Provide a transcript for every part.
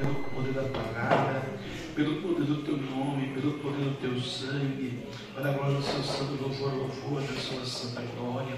pelo poder da palavra, pelo poder do teu nome, pelo poder do teu sangue, para a glória do seu santo louvor, louvor da sua santa glória.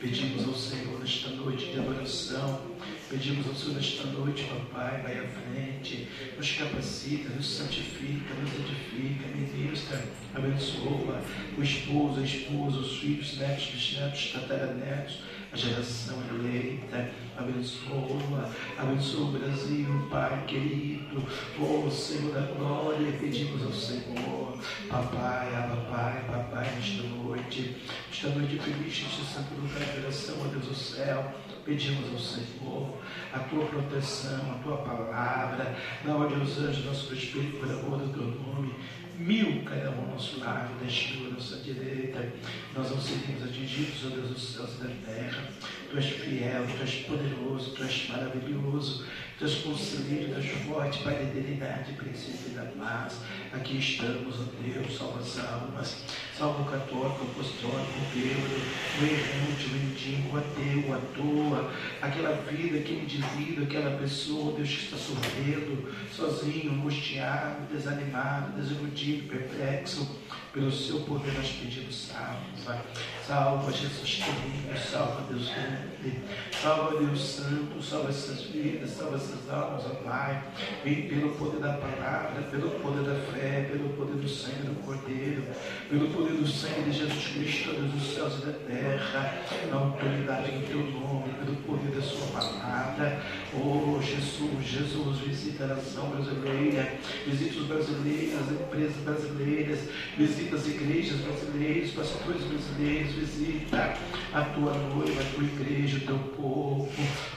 Pedimos ao Senhor nesta noite de adoração, pedimos ao Senhor nesta noite, papai, vai à frente, nos capacita, nos santifica, nos edifica, ministra, abençoa. O esposo, a esposa, os filhos, netos, bisnetos, tataranetos, a geração eleita, abençoa, abençoa o Brasil, Pai querido, oh Senhor da glória, pedimos ao Senhor, papai, aba Pai, papai, nesta noite, esta noite feliz, este santo lugar de oração, ó Deus do céu, pedimos ao Senhor a tua proteção, a tua palavra, dá ordem aos anjos, nosso Espírito, pela boa do teu nome, mil cairão ao nosso lado, mil à nossa direita. Nós não seremos atingidos, ó Deus dos céus e da terra. Tu és fiel, tu és poderoso, tu és maravilhoso, tu és conselheiro, tu és forte, Pai da eternidade, princípio da paz. Aqui estamos, ó Deus, salva as almas, salva o católico, apostólico, bêbado, o errante, o mendigo, o ateu, a toa, aquela vida, aquele indivíduo, aquela pessoa, Deus, que está sofrendo, sozinho, angustiado, desanimado, desiludido, perplexo pelo seu poder nós pedimos salva. Salva Jesus querido, salva Deus grande, salva Deus santo, salva essas vidas, salva essas almas, ó Pai. Vem pelo poder da palavra, pelo poder da fé, pelo poder do sangue do Cordeiro, pelo poder do sangue de Jesus Cristo, Deus dos céus e da terra, na autoridade do teu nome, pelo poder da sua palavra. Oh Jesus, Jesus, visita a nação brasileira, visita os brasileiros, as empresas brasileiras, visita as igrejas brasileiras, pastores brasileiros, visita a tua noiva, a tua igreja, o teu povo.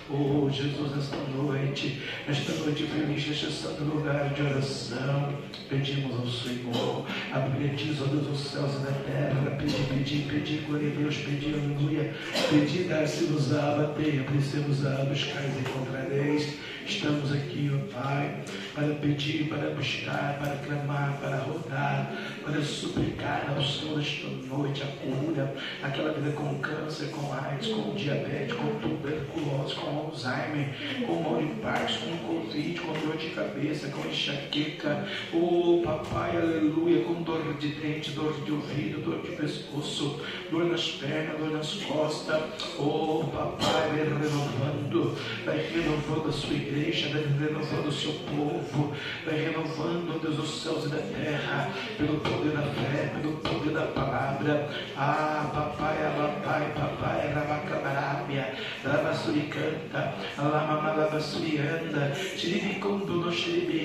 Oh Jesus, nesta noite, nesta noite feliz, neste santo lugar de oração, pedimos ao Senhor, a Bíblia diz, ó Deus dos céus e da terra, pedir, pedir, pedir, glória a Deus, pedir, aleluia, pedir, dar-se-vos-á, bater, abrir-se-vos-á, buscais e encontrareis. Estamos aqui, ó Pai, para pedir, para buscar, para clamar, para rodar, para suplicar ao Senhor esta noite a cura, aquela vida com câncer, com AIDS, com diabetes, com tuberculose, com Alzheimer, com mal de Parkinson, com Covid, com dor de cabeça, com enxaqueca, oh papai, aleluia, com dor de dente, dor de ouvido, dor de pescoço, dor nas pernas, dor nas costas, oh papai, vai renovando, vai renovando a sua igreja, vai renovando o seu povo, vai renovando, Deus, os céus e da terra, pelo poder da fé, pelo poder da palavra. Ah, papai, papai, papai, rabacabarábia, rabasuricanta, alamamalabassurianda, xiribicundo no xiribi,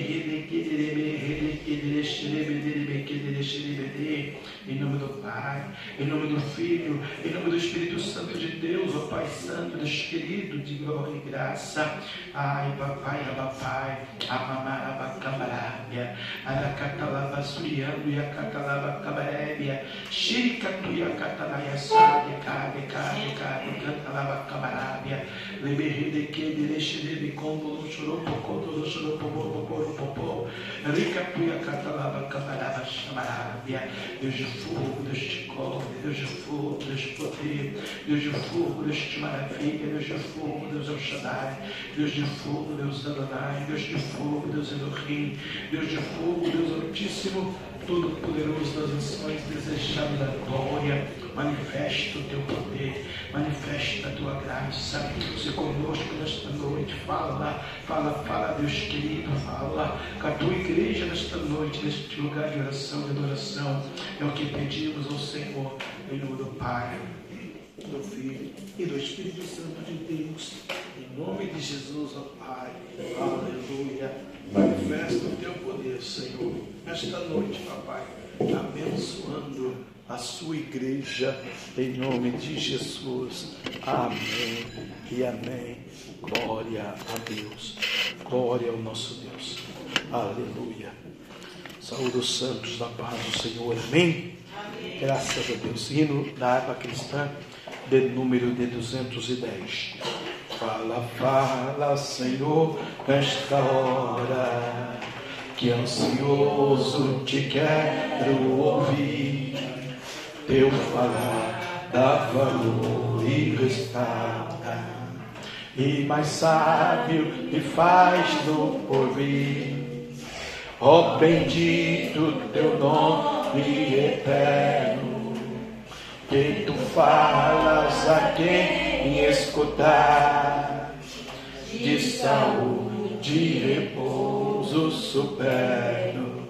em nome do Pai, em nome do Filho, em nome do Espírito Santo de Deus, ó Pai Santo, Deus querido, de glória e graça. Ai, papai, papai, amamarabacabarábia, aracatalabasuriando e acatalabacabárébia, xiricatuia catalaya sábia, cabe, cabe, cabe, cantalabacabárábia, leberridequede, lexerebe, cômbolo, choropocoto, choropopopopopopo, ricatuia catalabacabárabia, chamarábia, Deus de fogo, Deus de Deus de Deus Deus Adonai, Deus de fogo, Deus Elohim, Deus de fogo, Deus Altíssimo, Todo-Poderoso das nações, desejado da glória, manifesta o teu poder, manifesta a tua graça, se conosco nesta noite, fala, fala, fala, Deus querido, fala com a tua igreja nesta noite, neste lugar de oração, de adoração, é o que pedimos ao Senhor, em nome do Pai, do Filho e do Espírito Santo de Deus, em nome de Jesus, ó Pai, aleluia. Manifesta o teu poder, Senhor, esta noite, papai, abençoando a sua igreja, em nome de Jesus. Amém e amém. Glória a Deus. Glória ao nosso Deus. Aleluia. Saúde os santos da paz do Senhor. Amém. Graças a Deus. Hino da harpa cristã, de número de 210. Fala, fala, Senhor, nesta hora, que ansioso te quero ouvir. Teu falar dá valor e restaura. e mais sábio me faz no porvir. Ó oh, bendito teu nome eterno, que tu falas a quem escutar, de saúde e repouso superno,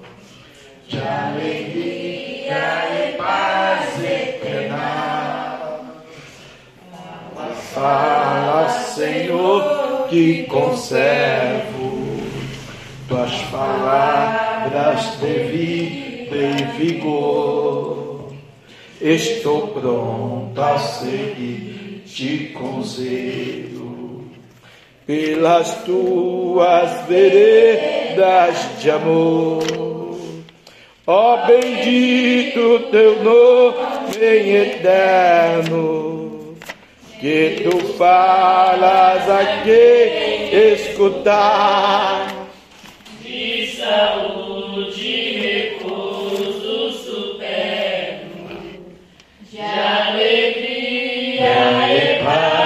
de alegria e paz eterna Fala, Senhor, que conservo tuas palavras de vida e vigor. Estou pronto a seguir-te com zelo pelas tuas veredas de amor. Ó bendito teu nome eterno que tu falas a quem escutar. De saúde repouso superno, de alegria paz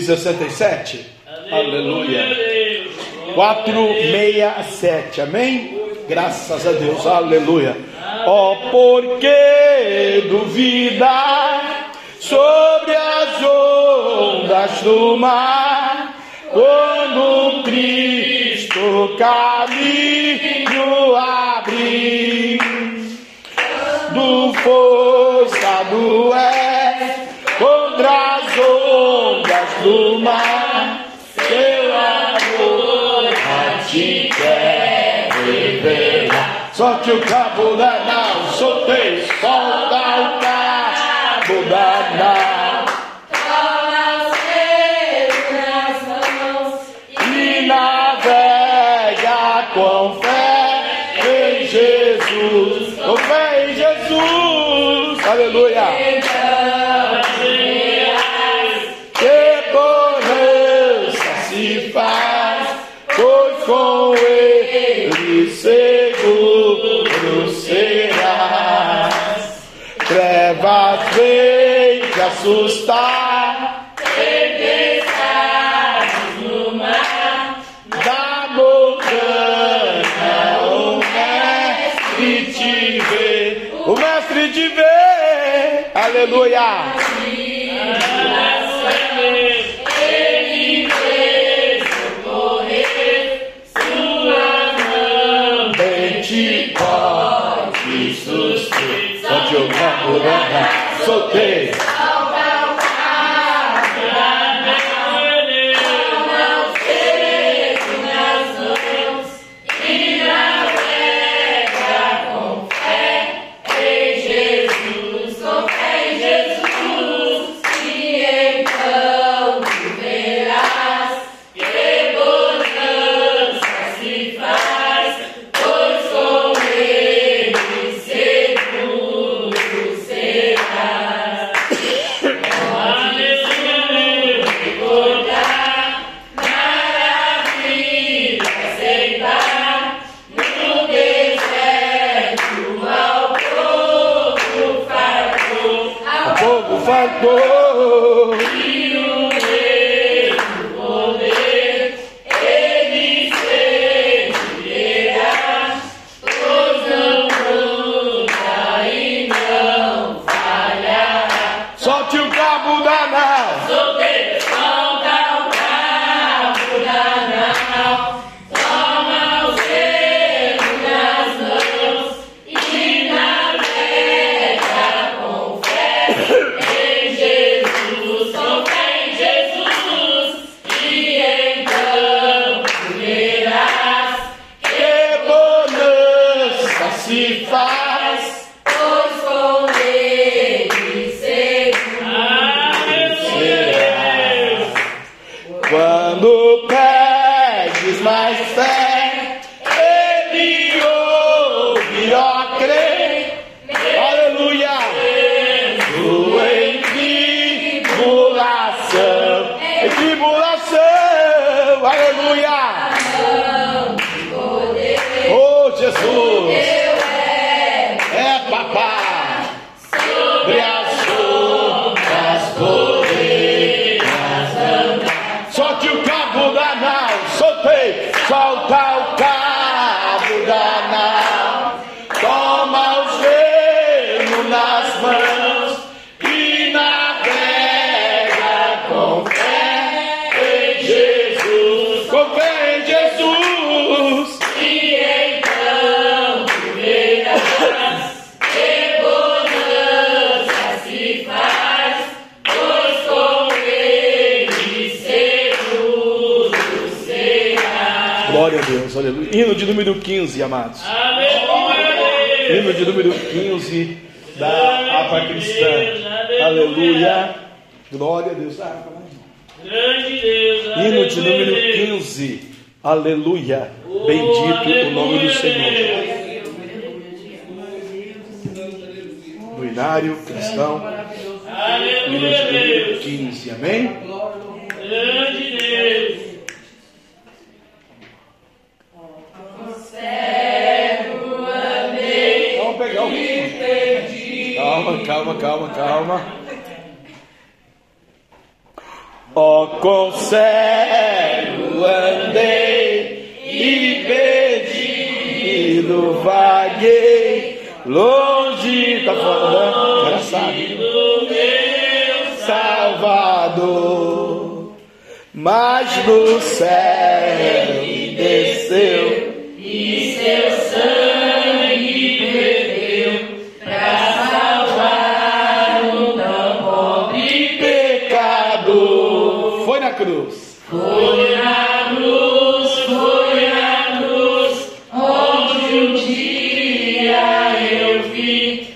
467. Aleluia. 467. Amém? Graças a Deus. Aleluia. Ó, oh, porque duvida sobre as ondas do mar, quando Cristo caminho abrir, do forçado é contra do mar, seu amor a ti quer revelar. Solte o cabo da nau, soltei, solta o cabo da nau. Assustar, tempestades no mar, da montanha o mestre te vê, o mestre te vê, aleluia. soltei. 15, amados. Aleluia! Hino de número 15 da APA Cristã. Aleluia! Glória a Deus. Ah, Hino de número 15. Aleluia. Bendito o nome do Senhor. No inário cristão. Hino de número 15. Amém? calma. Ó oh, conselho andei e perdido vaguei longe da fora do meu Salvador, mas no céu desceu. E seu sangue dia eu vi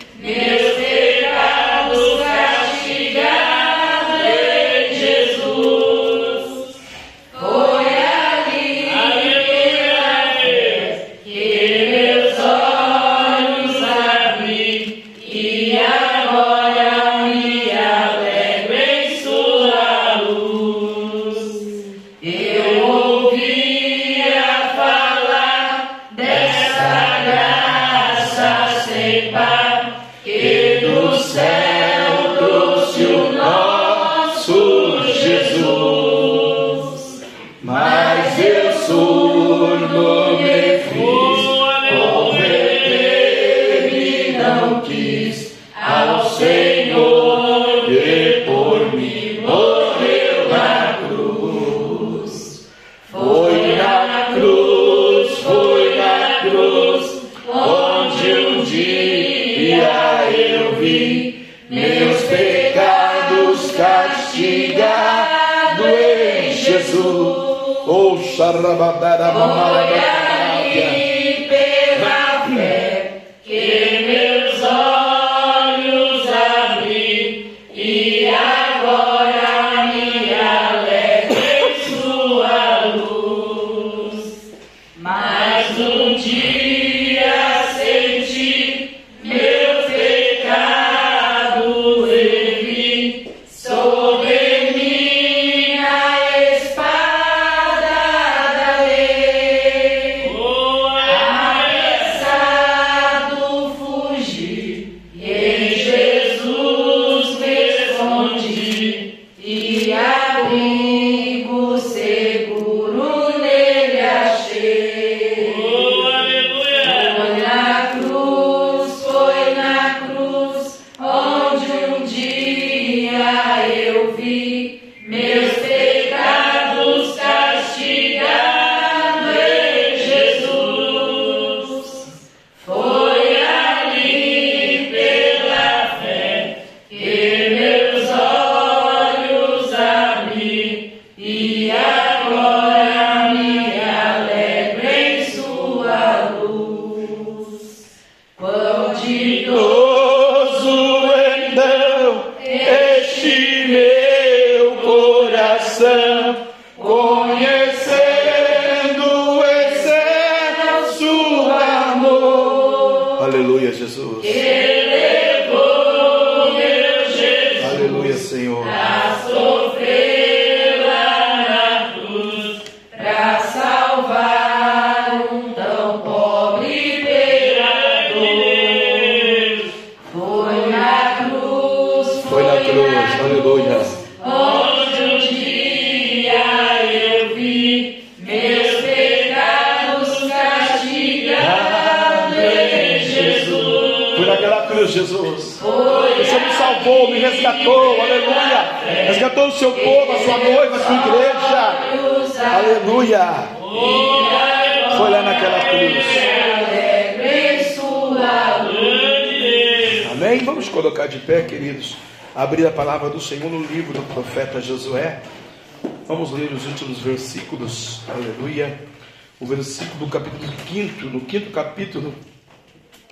quinto capítulo,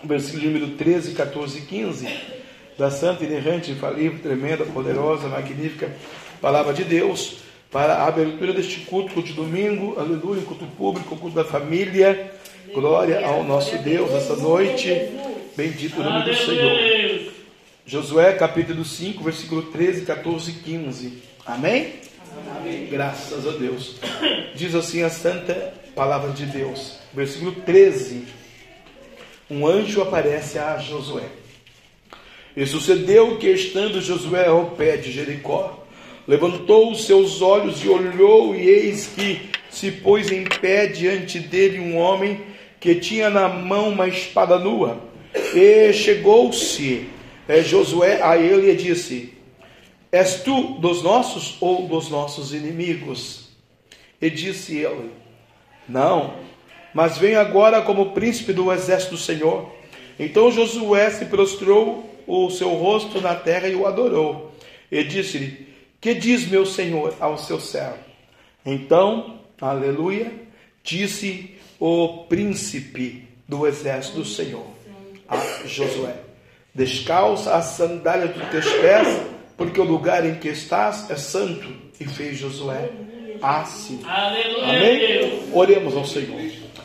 versículo número 13, 14 e 15, da santa, inerrante, infalível, tremenda, poderosa, magnífica palavra de Deus, para a abertura deste culto, de domingo, aleluia, culto público, culto da família, glória ao nosso Deus essa noite, bendito o nome do Senhor. Josué capítulo 5, versículo 13, 14 e 15, amém? Graças a Deus. Diz assim a santa palavra de Deus, versículo 13 um anjo aparece a Josué. E sucedeu que, estando Josué ao pé de Jericó, levantou os seus olhos e olhou, e eis que se pôs em pé diante dele um homem que tinha na mão uma espada nua. E chegou-se eh, Josué a ele e disse: És tu dos nossos ou dos nossos inimigos? E disse ele: Não, mas venho agora como príncipe do exército do Senhor. Então Josué se prostrou o seu rosto na terra e o adorou. E disse-lhe: Que diz meu senhor ao seu servo? Então, aleluia, disse o príncipe do exército do Senhor a Josué: Descalça as sandálias dos teus pés, porque o lugar em que estás é santo. E fez Josué assim. Aleluia, Amém? Deus. Oremos ao Senhor.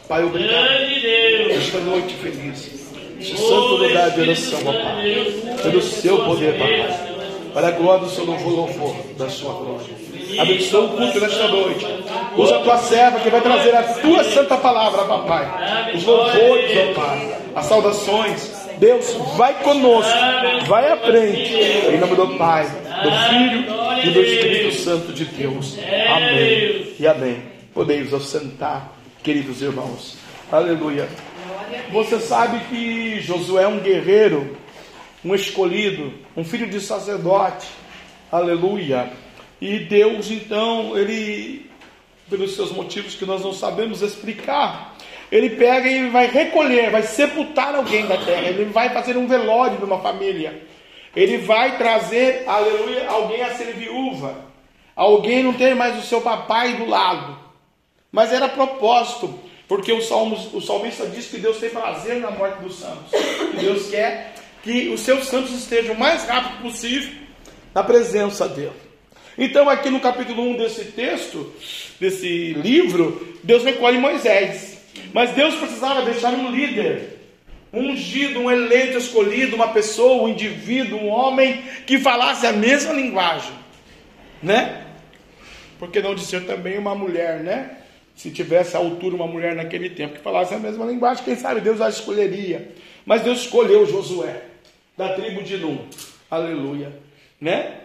Pai, obrigado. Deus. Esta noite feliz, este santo lugar de oração, Pai, pelo seu poder, papai, para a glória do seu louvor, louvor da sua glória. Abençoa o culto nesta noite. Usa a tua serva que vai trazer a tua santa palavra, papai. Os louvores, ó Pai, as saudações. Deus, vai conosco, vai à frente. Em nome do Pai, do Filho e do Espírito Santo de Deus. Amém e amém. Podeis assentar, queridos irmãos. Aleluia. Você sabe que Josué é um guerreiro, um escolhido, um filho de sacerdote. Aleluia. E Deus, então, ele, pelos seus motivos que nós não sabemos explicar, ele pega e vai recolher, vai sepultar alguém da terra, ele vai fazer um velório numa família. Ele vai trazer, aleluia, alguém a ser viúva. Alguém não tem mais o seu papai do lado. Mas era propósito, porque o, salmos, o salmista diz que Deus tem prazer na morte dos santos. Deus quer que os seus santos estejam o mais rápido possível na presença dele. Então, aqui no capítulo 1 desse texto, desse livro, Deus recolhe Moisés. Mas Deus precisava deixar um líder, um ungido, um eleito escolhido, uma pessoa, um indivíduo, um homem que falasse a mesma linguagem, né? Porque não dizer também uma mulher, né? Se tivesse a altura uma mulher naquele tempo que falasse a mesma linguagem, quem sabe Deus a escolheria. Mas Deus escolheu Josué, da tribo de Num. Aleluia. Né?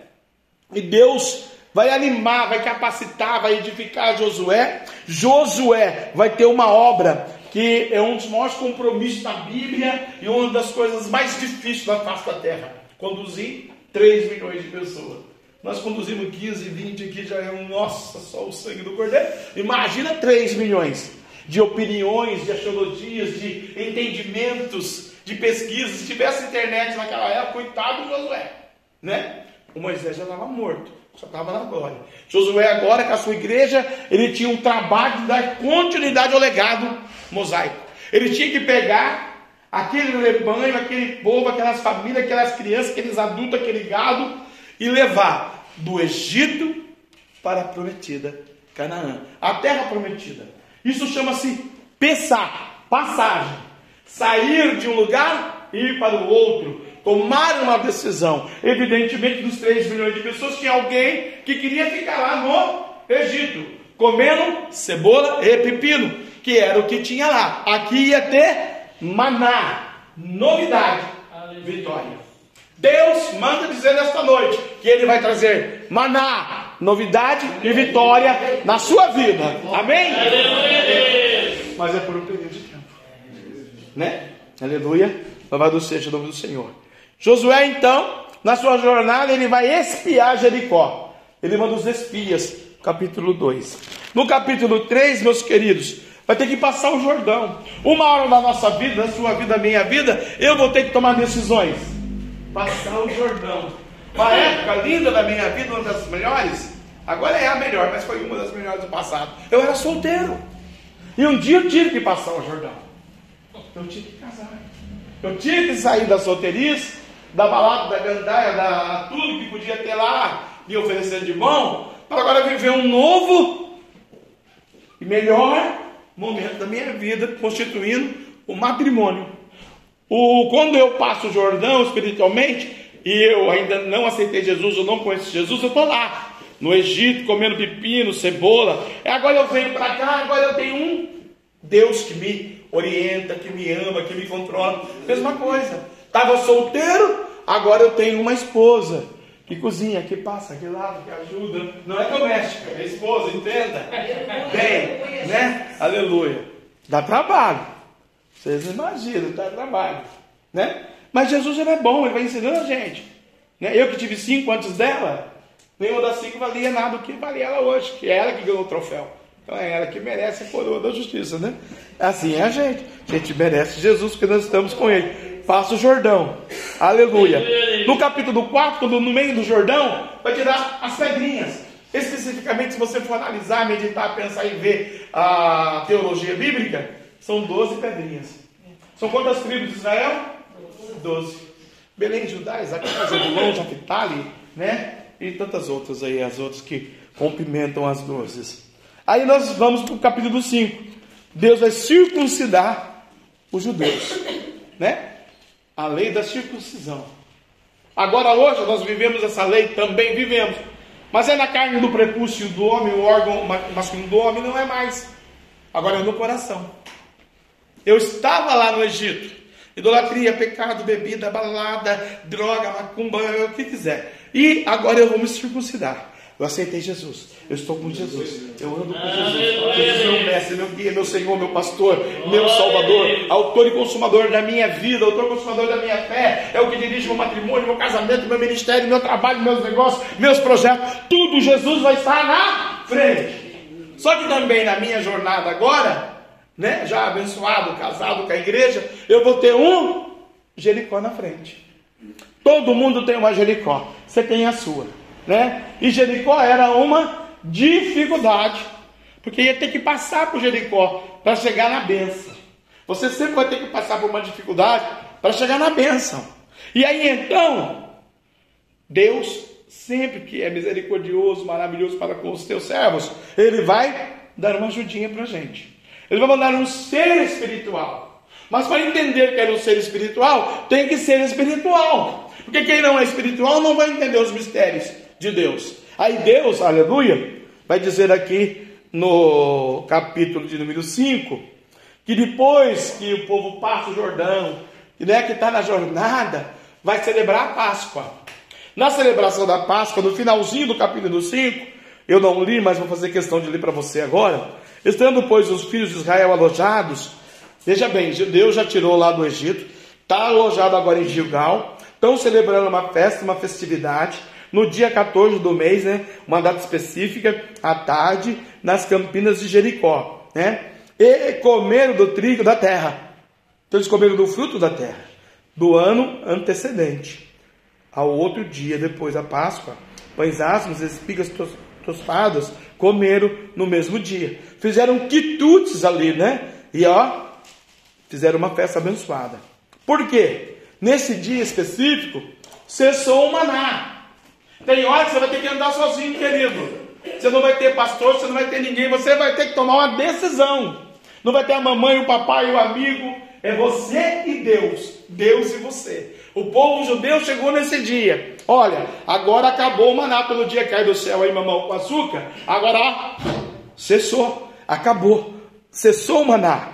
E Deus vai animar, vai capacitar, vai edificar Josué. Josué vai ter uma obra que é um dos maiores compromissos da Bíblia e uma das coisas mais difíceis da face da terra. Conduzir 3 milhões de pessoas. Nós conduzimos 15, 20 aqui, já é um, nossa, só o sangue do cordeiro. Imagina 3 milhões de opiniões, de astrologias, de entendimentos, de pesquisas. Se tivesse internet naquela época, coitado do Josué, né? O Moisés já estava morto, já estava na glória. Josué agora, com a sua igreja, ele tinha um trabalho de dar continuidade ao legado mosaico. Ele tinha que pegar aquele rebanho, aquele povo, aquelas famílias, aquelas crianças, aqueles adultos, aquele gado, e levar do Egito para a prometida Canaã, a terra prometida. Isso chama-se Pessá, passagem. sair de um lugar e ir para o outro, tomar uma decisão. Evidentemente, dos 3 milhões de pessoas, tinha alguém que queria ficar lá no Egito, comendo cebola e pepino, que era o que tinha lá. Aqui ia ter maná, novidade, vitória. Deus manda dizer nesta noite que Ele vai trazer maná, novidade e vitória na sua vida. Amém? Mas é por um período de tempo. Né? Aleluia. Louvado seja o nome do Senhor. Josué, então, na sua jornada, ele vai espiar Jericó. Ele manda os espias, capítulo 2. No capítulo 3, meus queridos, vai ter que passar o Jordão. Uma hora da nossa vida, da sua vida, da minha vida, eu vou ter que tomar decisões. Passar o Jordão. Uma época linda da minha vida, uma das melhores. Agora é a melhor, mas foi uma das melhores do passado. Eu era solteiro. E um dia eu tive que passar o Jordão. Eu tive que casar. Eu tive que sair da solteirice, da balada, da gandaia, da tudo que podia ter lá, me oferecendo de mão, para agora viver um novo e melhor momento da minha vida, constituindo o matrimônio. O, quando eu passo o Jordão espiritualmente, e eu ainda não aceitei Jesus, eu não conheço Jesus, eu estou lá, no Egito, comendo pepino, cebola. É, agora eu venho para cá, agora eu tenho um Deus que me orienta, que me ama, que me controla. Mesma coisa. Estava solteiro, agora eu tenho uma esposa que cozinha, que passa, que lava, que ajuda. Não é doméstica, é esposa, entenda? Bem, né? Aleluia. Dá trabalho. Vocês imaginam, dá trabalho. Né? Mas Jesus ele é bom, ele vai ensinando a gente. Né? Eu que tive cinco antes dela, nenhuma das cinco valia nada do que valia ela hoje, que é ela que ganhou o troféu. Então é ela que merece a coroa da justiça, né? Assim é a gente. A gente merece Jesus porque nós estamos com ele. Passa o Jordão. Aleluia. No capítulo 4, quando no meio do Jordão, vai tirar as pedrinhas. Especificamente, se você for analisar, meditar, pensar e ver a teologia bíblica, são 12 pedrinhas. São quantas tribos de Israel? 12. Belém, Judá, Isaac, Zebulon, Japitali, né? E tantas outras aí, as outras que cumprimentam as 12. Aí nós vamos para o capítulo 5. Deus vai circuncidar os judeus, né? A lei da circuncisão. Agora hoje nós vivemos essa lei, também vivemos. Mas é na carne do prepúcio do homem, o órgão masculino do homem, não é mais. Agora é no coração. Eu estava lá no Egito. Idolatria, pecado, bebida, balada, droga, macumba, o que quiser. E agora eu vou me circuncidar. Eu aceitei Jesus. Eu estou com Jesus. Eu ando com Jesus. Jesus é meu mestre, meu guia, meu Senhor, meu pastor, meu Salvador, autor e consumador da minha vida, autor e consumador da minha fé. É o que dirige meu matrimônio, meu casamento, meu ministério, meu trabalho, meus negócios, meus projetos. Tudo Jesus vai estar na frente. Só que também na minha jornada agora, né, já abençoado, casado com a igreja, eu vou ter um Jericó na frente. Todo mundo tem uma Jericó. Você tem a sua né? E Jericó era uma dificuldade, porque ia ter que passar por Jericó para chegar na benção. Você sempre vai ter que passar por uma dificuldade para chegar na benção. E aí então, Deus, sempre que é misericordioso, maravilhoso para com os teus servos, Ele vai dar uma ajudinha para a gente. Ele vai mandar um ser espiritual. Mas para entender que era um ser espiritual, tem que ser espiritual. Porque quem não é espiritual não vai entender os mistérios de Deus. Aí Deus, aleluia, vai dizer aqui no capítulo de número 5, que depois que o povo passa o Jordão, né, que está na jornada, vai celebrar a Páscoa. Na celebração da Páscoa, no finalzinho do capítulo 5, eu não li, mas vou fazer questão de ler para você agora. Estando, pois, os filhos de Israel alojados, veja bem, Deus já tirou lá do Egito, está alojado agora em Gilgal, estão celebrando uma festa, uma festividade, no dia 14 do mês, né, uma data específica, à tarde, nas campinas de Jericó, né? E comeram do trigo da terra. Então eles comeram do fruto da terra, do ano antecedente. Ao outro dia, depois da Páscoa, pães asmos, espigas tostadas, comeram no mesmo dia. Fizeram quitutes ali, né? E ó, fizeram uma festa abençoada. Por quê? Nesse dia específico, cessou o maná. Tem hora que você vai ter que andar sozinho, querido. Você não vai ter pastor, você não vai ter ninguém, você vai ter que tomar uma decisão. Não vai ter a mamãe, o papai, o amigo, É você e Deus. Deus e você. O povo judeu chegou nesse dia. Olha, agora acabou o maná pelo dia que cai do céu aí, mamão, com açúcar. Agora, cessou, acabou. Cessou o maná.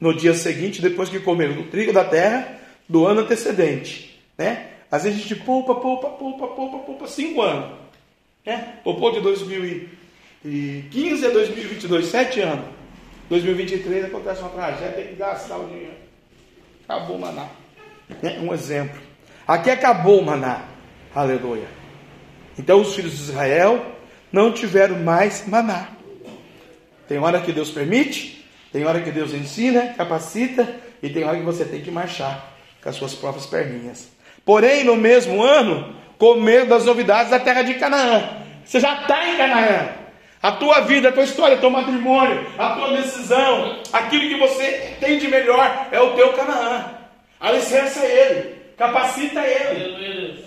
No dia seguinte, depois que comeram do trigo da terra do ano antecedente. Né? Às vezes a gente poupa, poupa, poupa, poupa, poupa, cinco anos. Né? Poupou de 2015 a 2022, sete anos. 2023 acontece uma tragédia, tem que gastar o dinheiro. Acabou o maná. Né? Um exemplo. Aqui acabou o maná. Aleluia. Então os filhos de Israel não tiveram mais maná. Tem hora que Deus permite, tem hora que Deus ensina, capacita, e tem hora que você tem que marchar com as suas próprias perninhas. Porém, no mesmo ano, comer das novidades da terra de Canaã. Você já está em Canaã. A tua vida, a tua história, o teu matrimônio, a tua decisão, aquilo que você tem de melhor é o teu Canaã. Alicerça ele, capacita ele.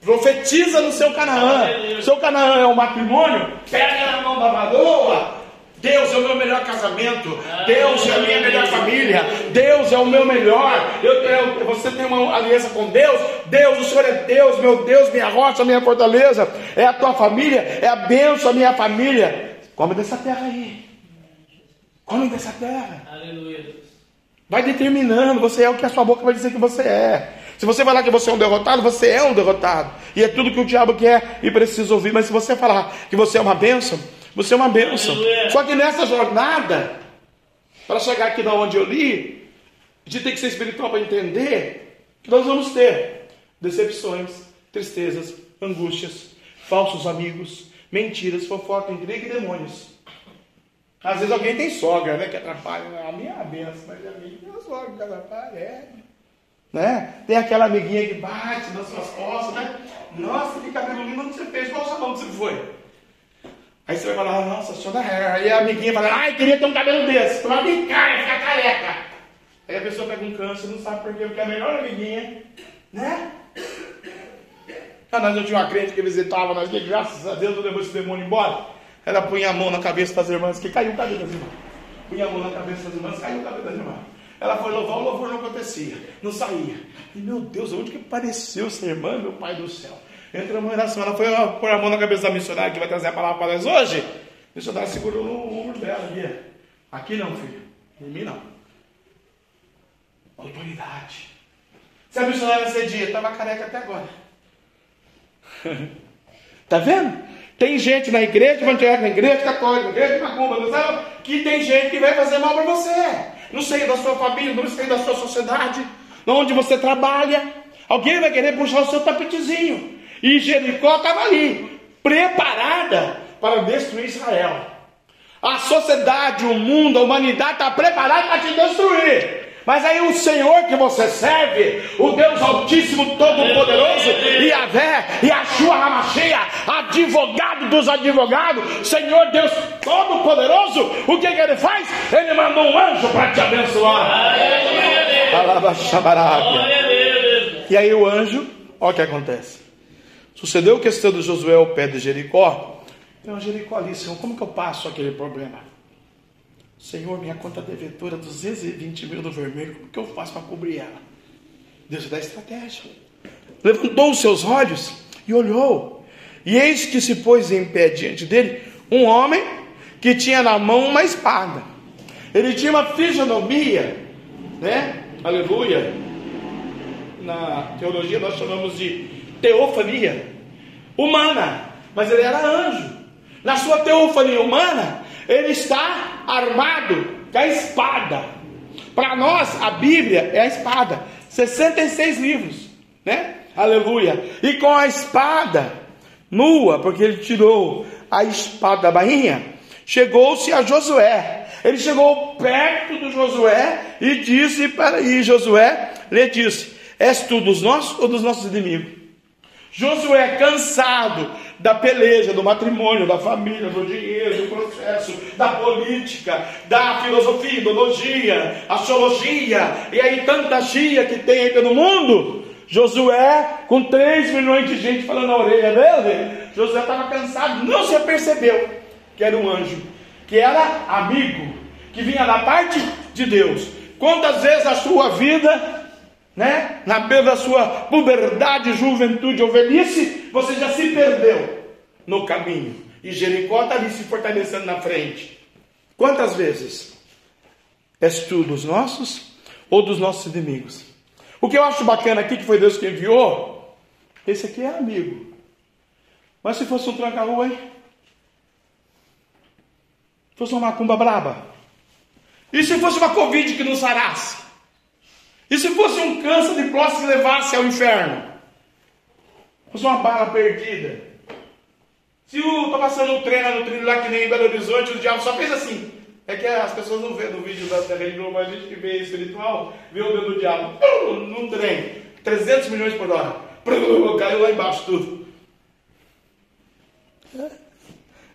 Profetiza no seu Canaã. Seu Canaã é o matrimônio, pega na mão da varoa, Deus é o meu melhor casamento. Deus é a minha melhor família. Deus é o meu melhor. Eu, eu, você tem uma aliança com Deus. Deus, o Senhor é Deus, meu Deus, minha rocha, minha fortaleza. É a tua família, é a bênção, a minha família. Come dessa terra aí. Come dessa terra. Aleluia. Vai determinando. Você é o que a sua boca vai dizer que você é. Se você falar que você é um derrotado, você é um derrotado. E é tudo que o diabo quer e precisa ouvir. Mas se você falar que você é uma bênção, você é uma bênção. Só que nessa jornada, para chegar aqui da onde eu li, a gente tem que ser espiritual para entender que nós vamos ter decepções, tristezas, angústias, falsos amigos, mentiras, fofoca, intriga e demônios. Às vezes alguém tem sogra, né? Que atrapalha. A minha é benção, mas a minha uma sogra que atrapalha, é. Né? Tem aquela amiguinha que bate nas suas costas, né? Nossa, que cabelo lindo, onde você fez? Qual salão que você foi? Aí você vai falar, nossa, da hair. Aí a amiguinha fala, ai, queria ter um cabelo desse. Tomar de cara, ficar careca. Aí a pessoa pega um câncer, não sabe por quê, porque é a melhor amiguinha, né? Ah, nós eu tinha uma crente que visitava nós, que graças a Deus eu levou esse demônio embora. Ela punha a mão na cabeça das irmãs, que caiu o cabelo das irmãs. Punha a mão na cabeça das irmãs, caiu o cabelo das irmãs. Ela foi louvar, o louvor não acontecia, não saía. E meu Deus, onde que apareceu essa irmã, meu pai do céu? Entramos em oração. Ela foi pôr a mão na cabeça da missionária que vai trazer a palavra para nós hoje. A missionária segurou no ombro dela. Aqui, aqui não, filho. Em mim não. Autoridade. Se a missionária cedia, estava careca até agora. Está vendo? Tem gente na igreja evangélica, na igreja católica, na igreja macumba, não sabe? Que tem gente que vai fazer mal para você. No seio da sua família, no seio da sua sociedade, onde você trabalha. Alguém vai querer puxar o seu tapetezinho. E Jericó estava ali, preparada para destruir Israel. A sociedade, o mundo, a humanidade está preparada para te destruir. Mas aí o Senhor que você serve, o Deus Altíssimo, Todo-Poderoso, Yahvé, Yahshua Hamashia, advogado dos advogados, Senhor Deus Todo-Poderoso, o que, que ele faz? Ele mandou um anjo para te abençoar. E aí o anjo, olha o que acontece. Sucedeu que estando Josué ao pé de Jericó. Então Jericó ali, Senhor, como que eu passo aquele problema? Senhor, minha conta devedora, 220 mil do vermelho, como que eu faço para cobrir ela? Deus dá estratégia. Levantou os seus olhos e olhou. E eis que se pôs em pé diante dele um homem que tinha na mão uma espada. Ele tinha uma fisionomia, né? Aleluia. Na teologia nós chamamos de teofania humana, mas ele era anjo. Na sua teofania humana, ele está armado com a espada. Para nós, a Bíblia é a espada. 66 livros, né? Aleluia. E com a espada nua, porque ele tirou a espada da bainha, chegou-se a Josué. Ele chegou perto do Josué e disse para e Josué lhe disse: És tu dos nossos ou dos nossos inimigos? Josué, cansado da peleja, do matrimônio, da família, do dinheiro, do processo, da política, da filosofia, ideologia, astrologia, e aí tanta chia que tem aí pelo mundo. Josué, com 3 milhões de gente falando na orelha dele, Josué estava cansado, não se apercebeu que era um anjo, que era amigo, que vinha da parte de Deus, Quantas vezes a sua vida, né, na beira da sua puberdade, juventude ou velhice, você já se perdeu no caminho. E Jericó está ali se fortalecendo na frente. Quantas vezes? És tu dos nossos ou dos nossos inimigos? O que eu acho bacana aqui, que foi Deus que enviou, esse aqui é amigo. Mas se fosse um tranca-rua, hein? Se fosse uma macumba braba? E se fosse uma Covid que não sarasse? E se fosse um câncer de próstata que levasse ao inferno? Se fosse uma bala perdida? Se o estou passando um treino no trilho lá que nem em Belo Horizonte, o diabo só fez assim. É que as pessoas não vêem no vídeo da, da Rede Globo, mas a gente que vê espiritual, vê o dedo do diabo num trem, 300 milhões por hora. Caiu lá embaixo tudo.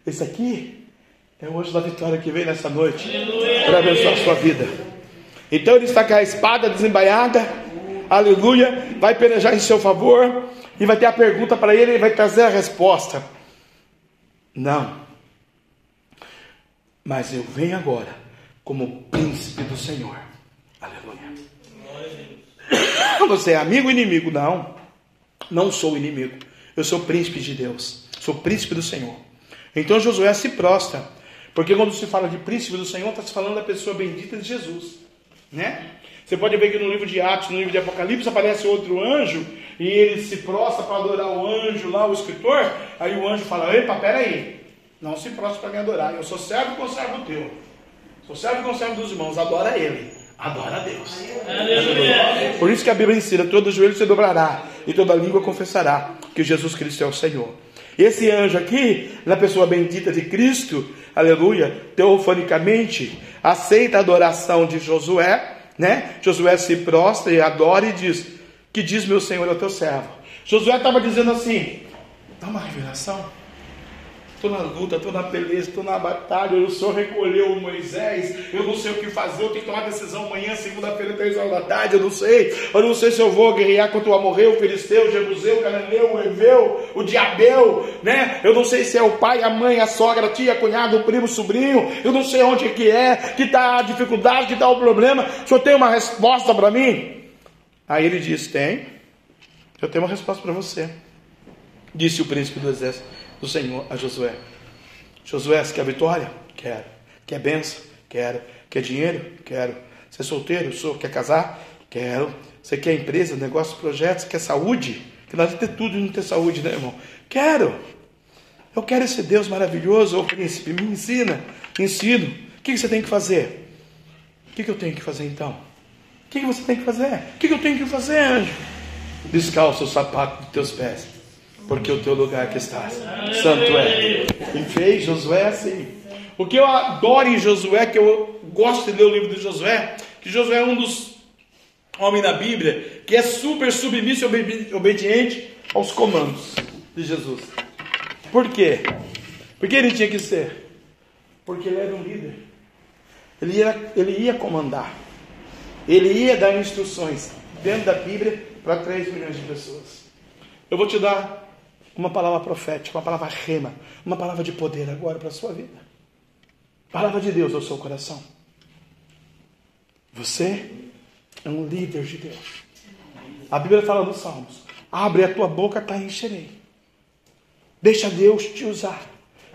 Esse aqui é o anjo da vitória que veio nessa noite para abençoar a sua vida. Então ele está com a espada desembaiada, aleluia, vai pelejar em seu favor e vai ter a pergunta para ele e vai trazer a resposta. Não. Mas eu venho agora como príncipe do Senhor. Aleluia. Você é amigo ou inimigo? Não. Não sou inimigo. Eu sou príncipe de Deus. Sou príncipe do Senhor. Então Josué se prostra. Porque quando se fala de príncipe do Senhor, está se falando da pessoa bendita de Jesus. Né? Você pode ver que no livro de Atos, no livro de Apocalipse, aparece outro anjo e ele se prostra para adorar o anjo lá, o escritor. Aí o anjo fala: Epa, peraí, não se prostra para me adorar. Eu sou servo e conservo teu. Sou servo e conservo dos irmãos. Adora ele. Adora a Deus. Aleluia. Por isso que a Bíblia ensina: todo joelho se dobrará e toda língua confessará que Jesus Cristo é o Senhor. Esse anjo aqui, na pessoa bendita de Cristo, aleluia, teofanicamente, aceita a adoração de Josué, né? Josué se prostra e adora e diz: Que diz meu Senhor ao teu servo? Josué estava dizendo assim: Dá uma revelação. Estou na luta, estou na peleja, estou na batalha. O Senhor recolheu Moisés. Eu não sei o que fazer. Eu tenho que tomar decisão amanhã, segunda-feira, três horas da tarde. Eu não sei. Eu não sei se eu vou guerrear contra o Amorreu, o Filisteu, o Jebuseu, o Cananeu, o Eveu, o Diabeu, né? Eu não sei se é o pai, a mãe, a sogra, a tia, a cunhado, o primo, o sobrinho. Eu não sei onde que é, que está a dificuldade, que está o problema. O Senhor tem uma resposta para mim? Aí ele diz: Tem. Eu tenho uma resposta para você. Disse o príncipe do exército do Senhor a Josué. Josué, você quer vitória? Quero. Quer bênção? Quero. Quer dinheiro? Quero. Você é solteiro? Sou. Quer casar? Quero. Você quer empresa, negócio, projetos? Quer saúde? Que nós ter tudo e não ter saúde, né, irmão? Quero. Eu quero esse Deus maravilhoso, ô príncipe. Me ensina. Ensino. O que você tem que fazer? O que eu tenho que fazer então? O que você tem que fazer? O que eu tenho que fazer, anjo? Descalça o sapato dos teus pés porque o teu lugar que estás, santo é. E fez Josué assim. O que eu adoro em Josué, que eu gosto de ler o livro de Josué, que Josué é um dos homens na Bíblia que é super submisso e obediente aos comandos de Jesus. Por quê? Porque ele tinha que ser? Porque ele era um líder. Ele ia, ele ia comandar. Ele ia dar instruções dentro da Bíblia para 3 milhões de pessoas. Eu vou te dar uma palavra profética, uma palavra rema, uma palavra de poder agora para a sua vida. Palavra de Deus ao seu coração. Você é um líder de Deus. A Bíblia fala nos Salmos: abre a tua boca, tá encherei. Deixa Deus te usar.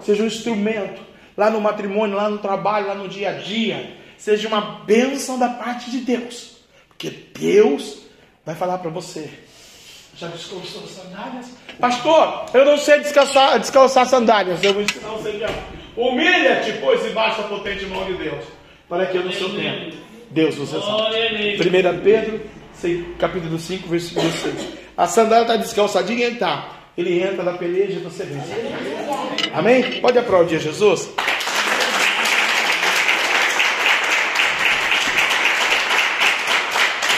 Seja um instrumento lá no matrimônio, lá no trabalho, lá no dia a dia. Seja uma bênção da parte de Deus. Porque Deus vai falar para você: descalçou sandálias? Pastor, eu não sei descalçar, descalçar sandálias. Eu vou ensinar você já. Humilha-te, pois, debaixo da potente mão de Deus. Para que no seu tempo Deus nos exalte. 1 Pedro, capítulo 5, versículo 6. A sandália está descalçadinha e está. Ele entra na peleja e você vence. Amém? Pode aplaudir Jesus?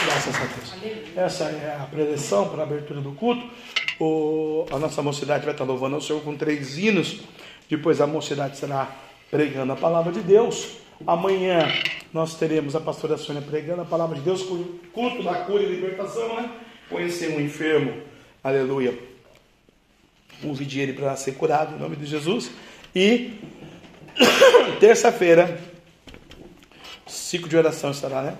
Graças a Deus. Essa é a preleção para a abertura do culto. O, a nossa mocidade vai estar louvando ao Senhor com três hinos. Depois a mocidade será pregando a palavra de Deus. Amanhã nós teremos a pastora Sônia pregando a palavra de Deus, culto da cura e libertação, né? Conhecer um enfermo, aleluia. Use ele para ser curado em nome de Jesus. E terça-feira, ciclo de oração estará, né?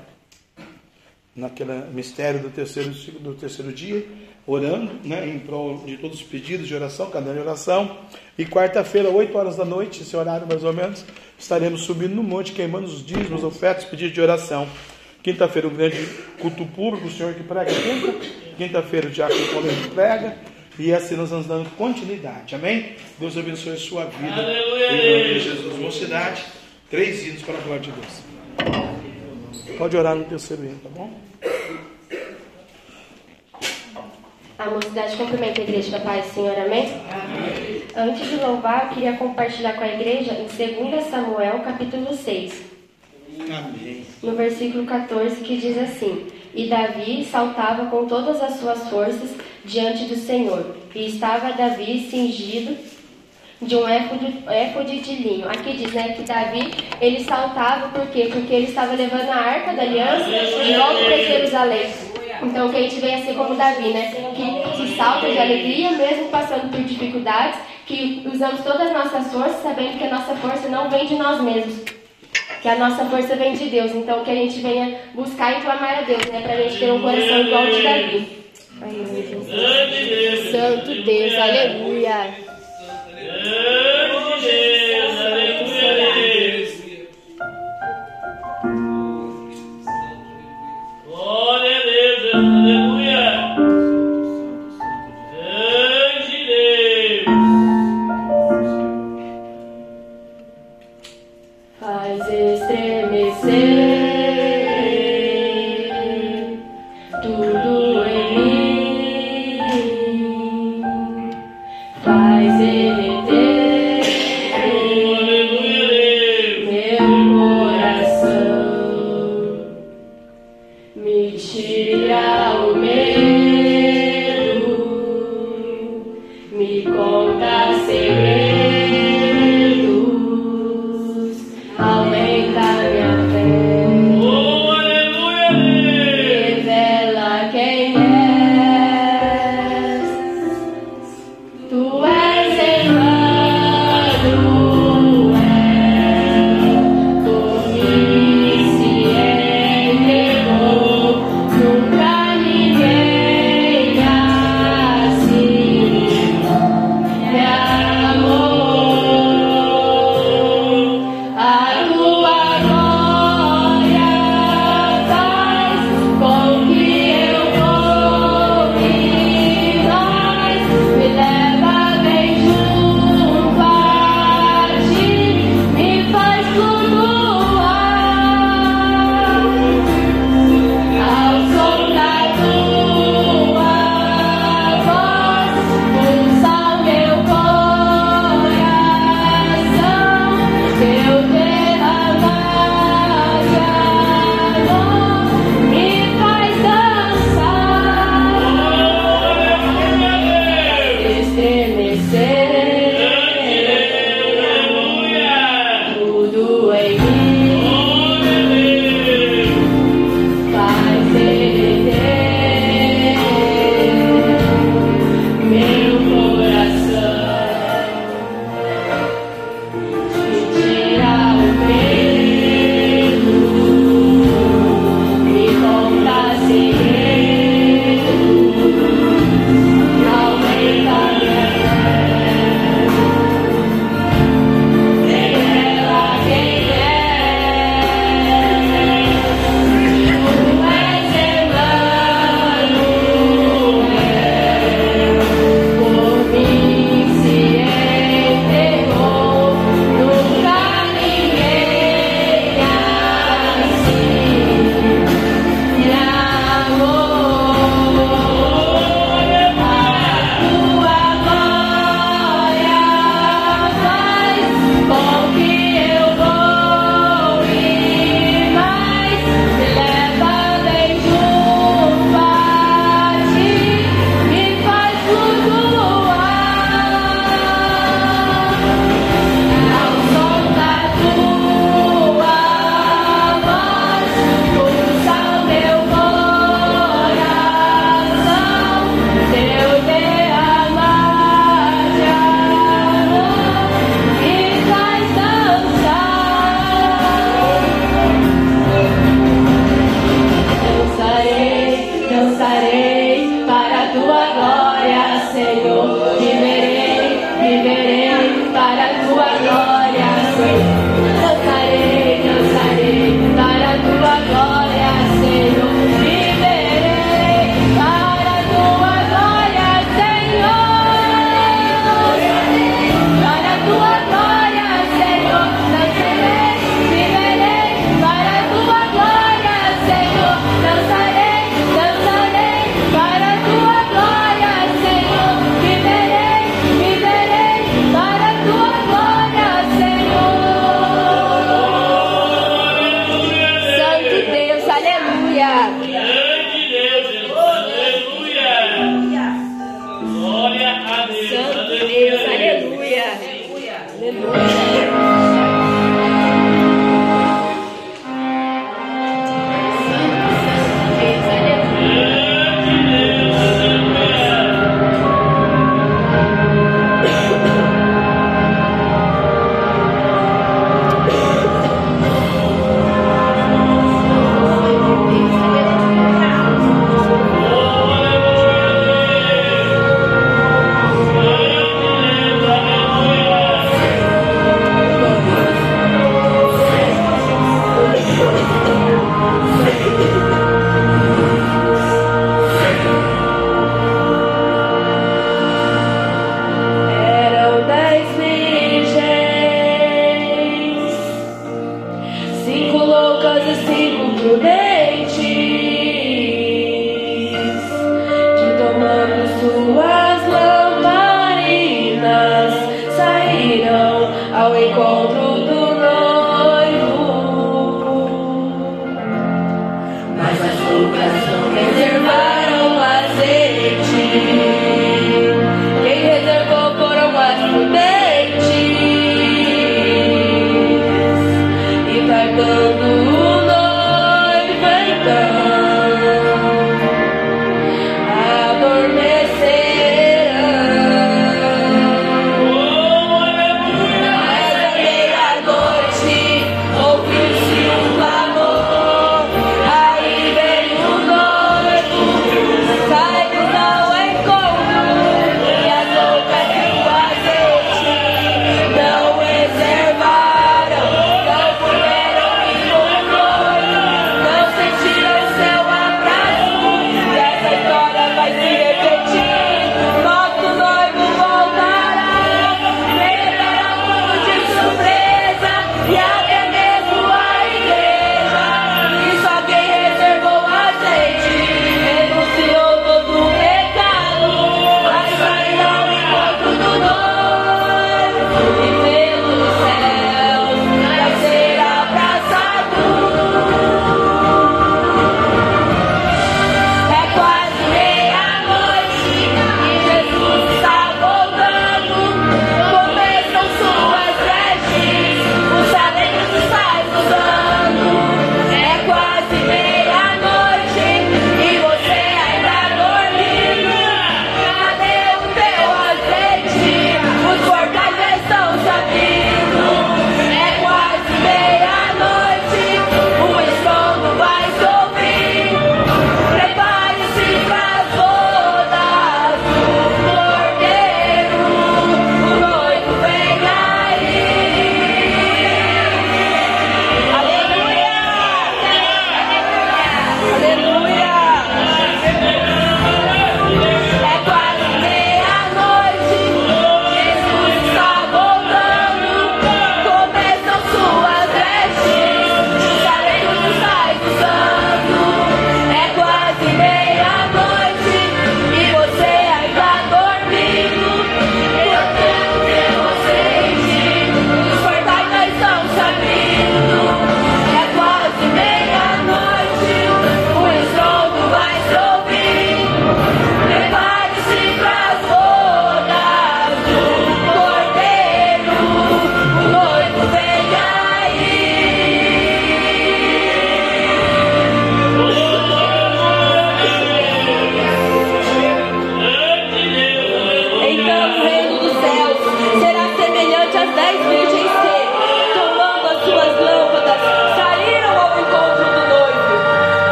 Naquele mistério do terceiro, do terceiro dia, orando né, em prol de todos os pedidos de oração, caderno de oração. E quarta-feira, 8 horas da noite, esse horário mais ou menos, estaremos subindo no monte, queimando os dízimos, ofertas, pedidos de oração. Quinta-feira, um grande culto público, o senhor que prega quinta. Quinta-feira, o diácono Paulo que prega. E assim nós vamos dando continuidade. Amém? Deus abençoe a sua vida. Aleluia. Em nome de Jesus. Mocidade, três hinos para a glória de Deus. Pode orar no terceiro hino, tá bom? A mocidade cumprimenta a igreja da paz Senhor, amém? Antes de louvar, eu queria compartilhar com a igreja em 2 Samuel, capítulo 6, Amém. no versículo 14, que diz assim: E Davi saltava com todas as suas forças diante do Senhor, e estava Davi cingido de um éfode, de linho. Aqui diz né, que Davi ele saltava por quê? Porque ele estava levando a arca da aliança de volta para Jerusalém. Então que a gente vem assim como Davi, né? Que, que salta de alegria, mesmo passando por dificuldades, que usamos todas as nossas forças, sabendo que a nossa força não vem de nós mesmos. Que a nossa força vem de Deus. Então que a gente venha buscar e clamar a Deus, né? Pra gente ter um coração igual de Davi. Ai. Santo Deus, aleluia. Grande Deus.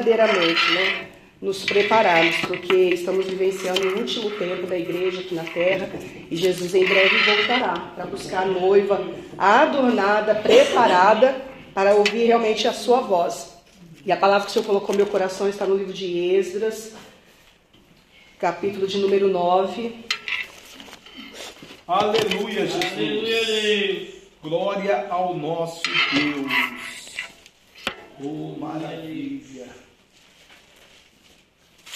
Verdadeiramente, né? Nos prepararmos, porque estamos vivenciando o último tempo da igreja aqui na terra e Jesus em breve voltará para buscar a noiva adornada, preparada para ouvir realmente a sua voz. E a palavra que o Senhor colocou no meu coração está no livro de Esdras, capítulo de número 9, Aleluia, Aleluia, Jesus. Deus. Glória ao nosso Deus. Oh, maravilha.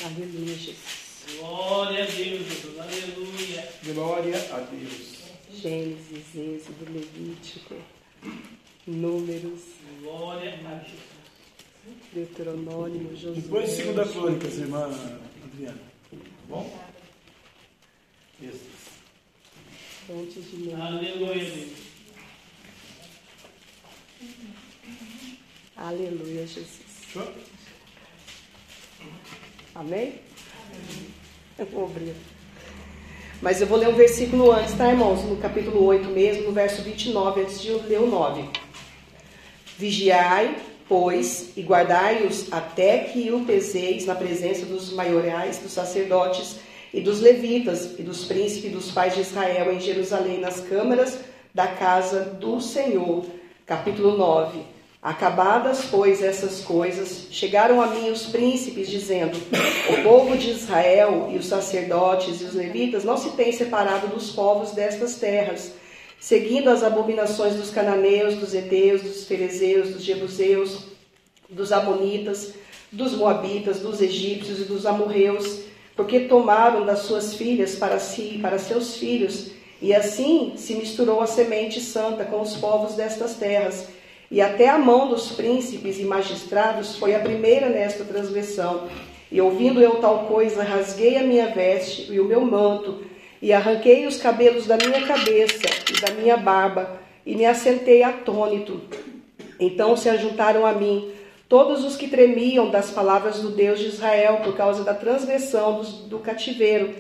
Aleluia, Jesus. Glória a Deus, Jesus. Aleluia. Glória a Deus. Gênesis, Êxodo, Levítico, Números, Glória a Deus. Deuteronômio, Josué. Depois de segunda crônicas, irmã Adriana. Tá Bom? Isso. Fontes de. Aleluia, Deus. Aleluia, Jesus. Show? Amém? Eu vou abrir. Mas eu vou ler um versículo antes, tá, irmãos? No capítulo 8 mesmo, no verso 29, antes de eu ler o 9. Vigiai, pois, e guardai-os até que o peseis na presença dos maiorais, dos sacerdotes e dos levitas e dos príncipes e dos pais de Israel em Jerusalém, nas câmaras da casa do Senhor. Capítulo 9. Acabadas, pois, essas coisas, chegaram a mim os príncipes, dizendo: O povo de Israel e os sacerdotes e os levitas não se têm separado dos povos destas terras, seguindo as abominações dos cananeus, dos heteus, dos ferezeus, dos jebuseus, dos amonitas, dos moabitas, dos egípcios e dos amorreus, porque tomaram das suas filhas para si e para seus filhos, e assim se misturou a semente santa com os povos destas terras. E até a mão dos príncipes e magistrados foi a primeira nesta transgressão. E ouvindo eu tal coisa, rasguei a minha veste e o meu manto, e arranquei os cabelos da minha cabeça e da minha barba, e me assentei atônito. Então se ajuntaram a mim todos os que tremiam das palavras do Deus de Israel por causa da transgressão do, cativeiro.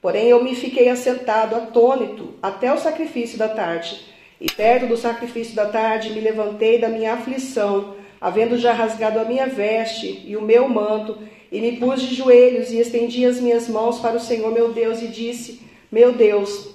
Porém eu me fiquei assentado atônito até o sacrifício da tarde. E perto do sacrifício da tarde me levantei da minha aflição, havendo já rasgado a minha veste e o meu manto, e me pus de joelhos e estendi as minhas mãos para o Senhor meu Deus e disse: Meu Deus,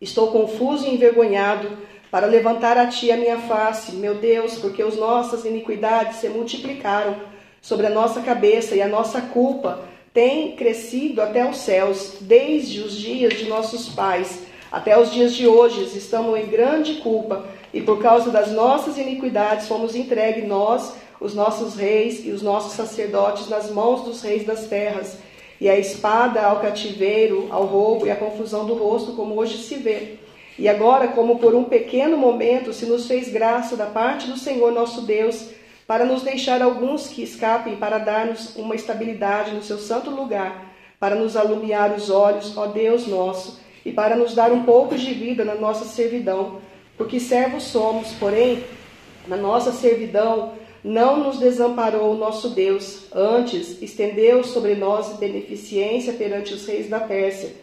estou confuso e envergonhado para levantar a ti a minha face, meu Deus, porque as nossas iniquidades se multiplicaram sobre a nossa cabeça e a nossa culpa tem crescido até os céus, desde os dias de nossos pais até os dias de hoje. Estamos em grande culpa e por causa das nossas iniquidades fomos entregues nós, os nossos reis e os nossos sacerdotes nas mãos dos reis das terras. E a espada ao cativeiro, ao roubo e à confusão do rosto, como hoje se vê. E agora, como por um pequeno momento se nos fez graça da parte do Senhor nosso Deus, para nos deixar alguns que escapem, para dar-nos uma estabilidade no seu santo lugar, para nos alumiar os olhos, ó Deus nosso, e para nos dar um pouco de vida na nossa servidão. Porque servos somos, porém, na nossa servidão, não nos desamparou o nosso Deus, antes estendeu sobre nós beneficência perante os reis da Pérsia,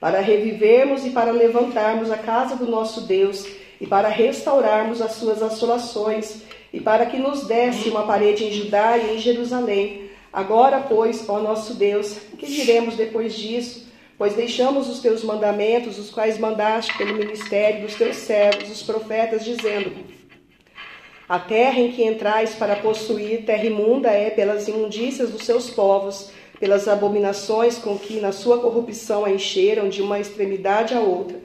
para revivermos e para levantarmos a casa do nosso Deus e para restaurarmos as suas assolações e para que nos desse uma parede em Judá e em Jerusalém. Agora, pois, ó nosso Deus, que diremos depois disso? Pois deixamos os teus mandamentos, os quais mandaste pelo ministério dos teus servos, os profetas, dizendo: A terra em que entrais para possuir, terra imunda é pelas imundícias dos seus povos, pelas abominações com que na sua corrupção a encheram de uma extremidade à outra.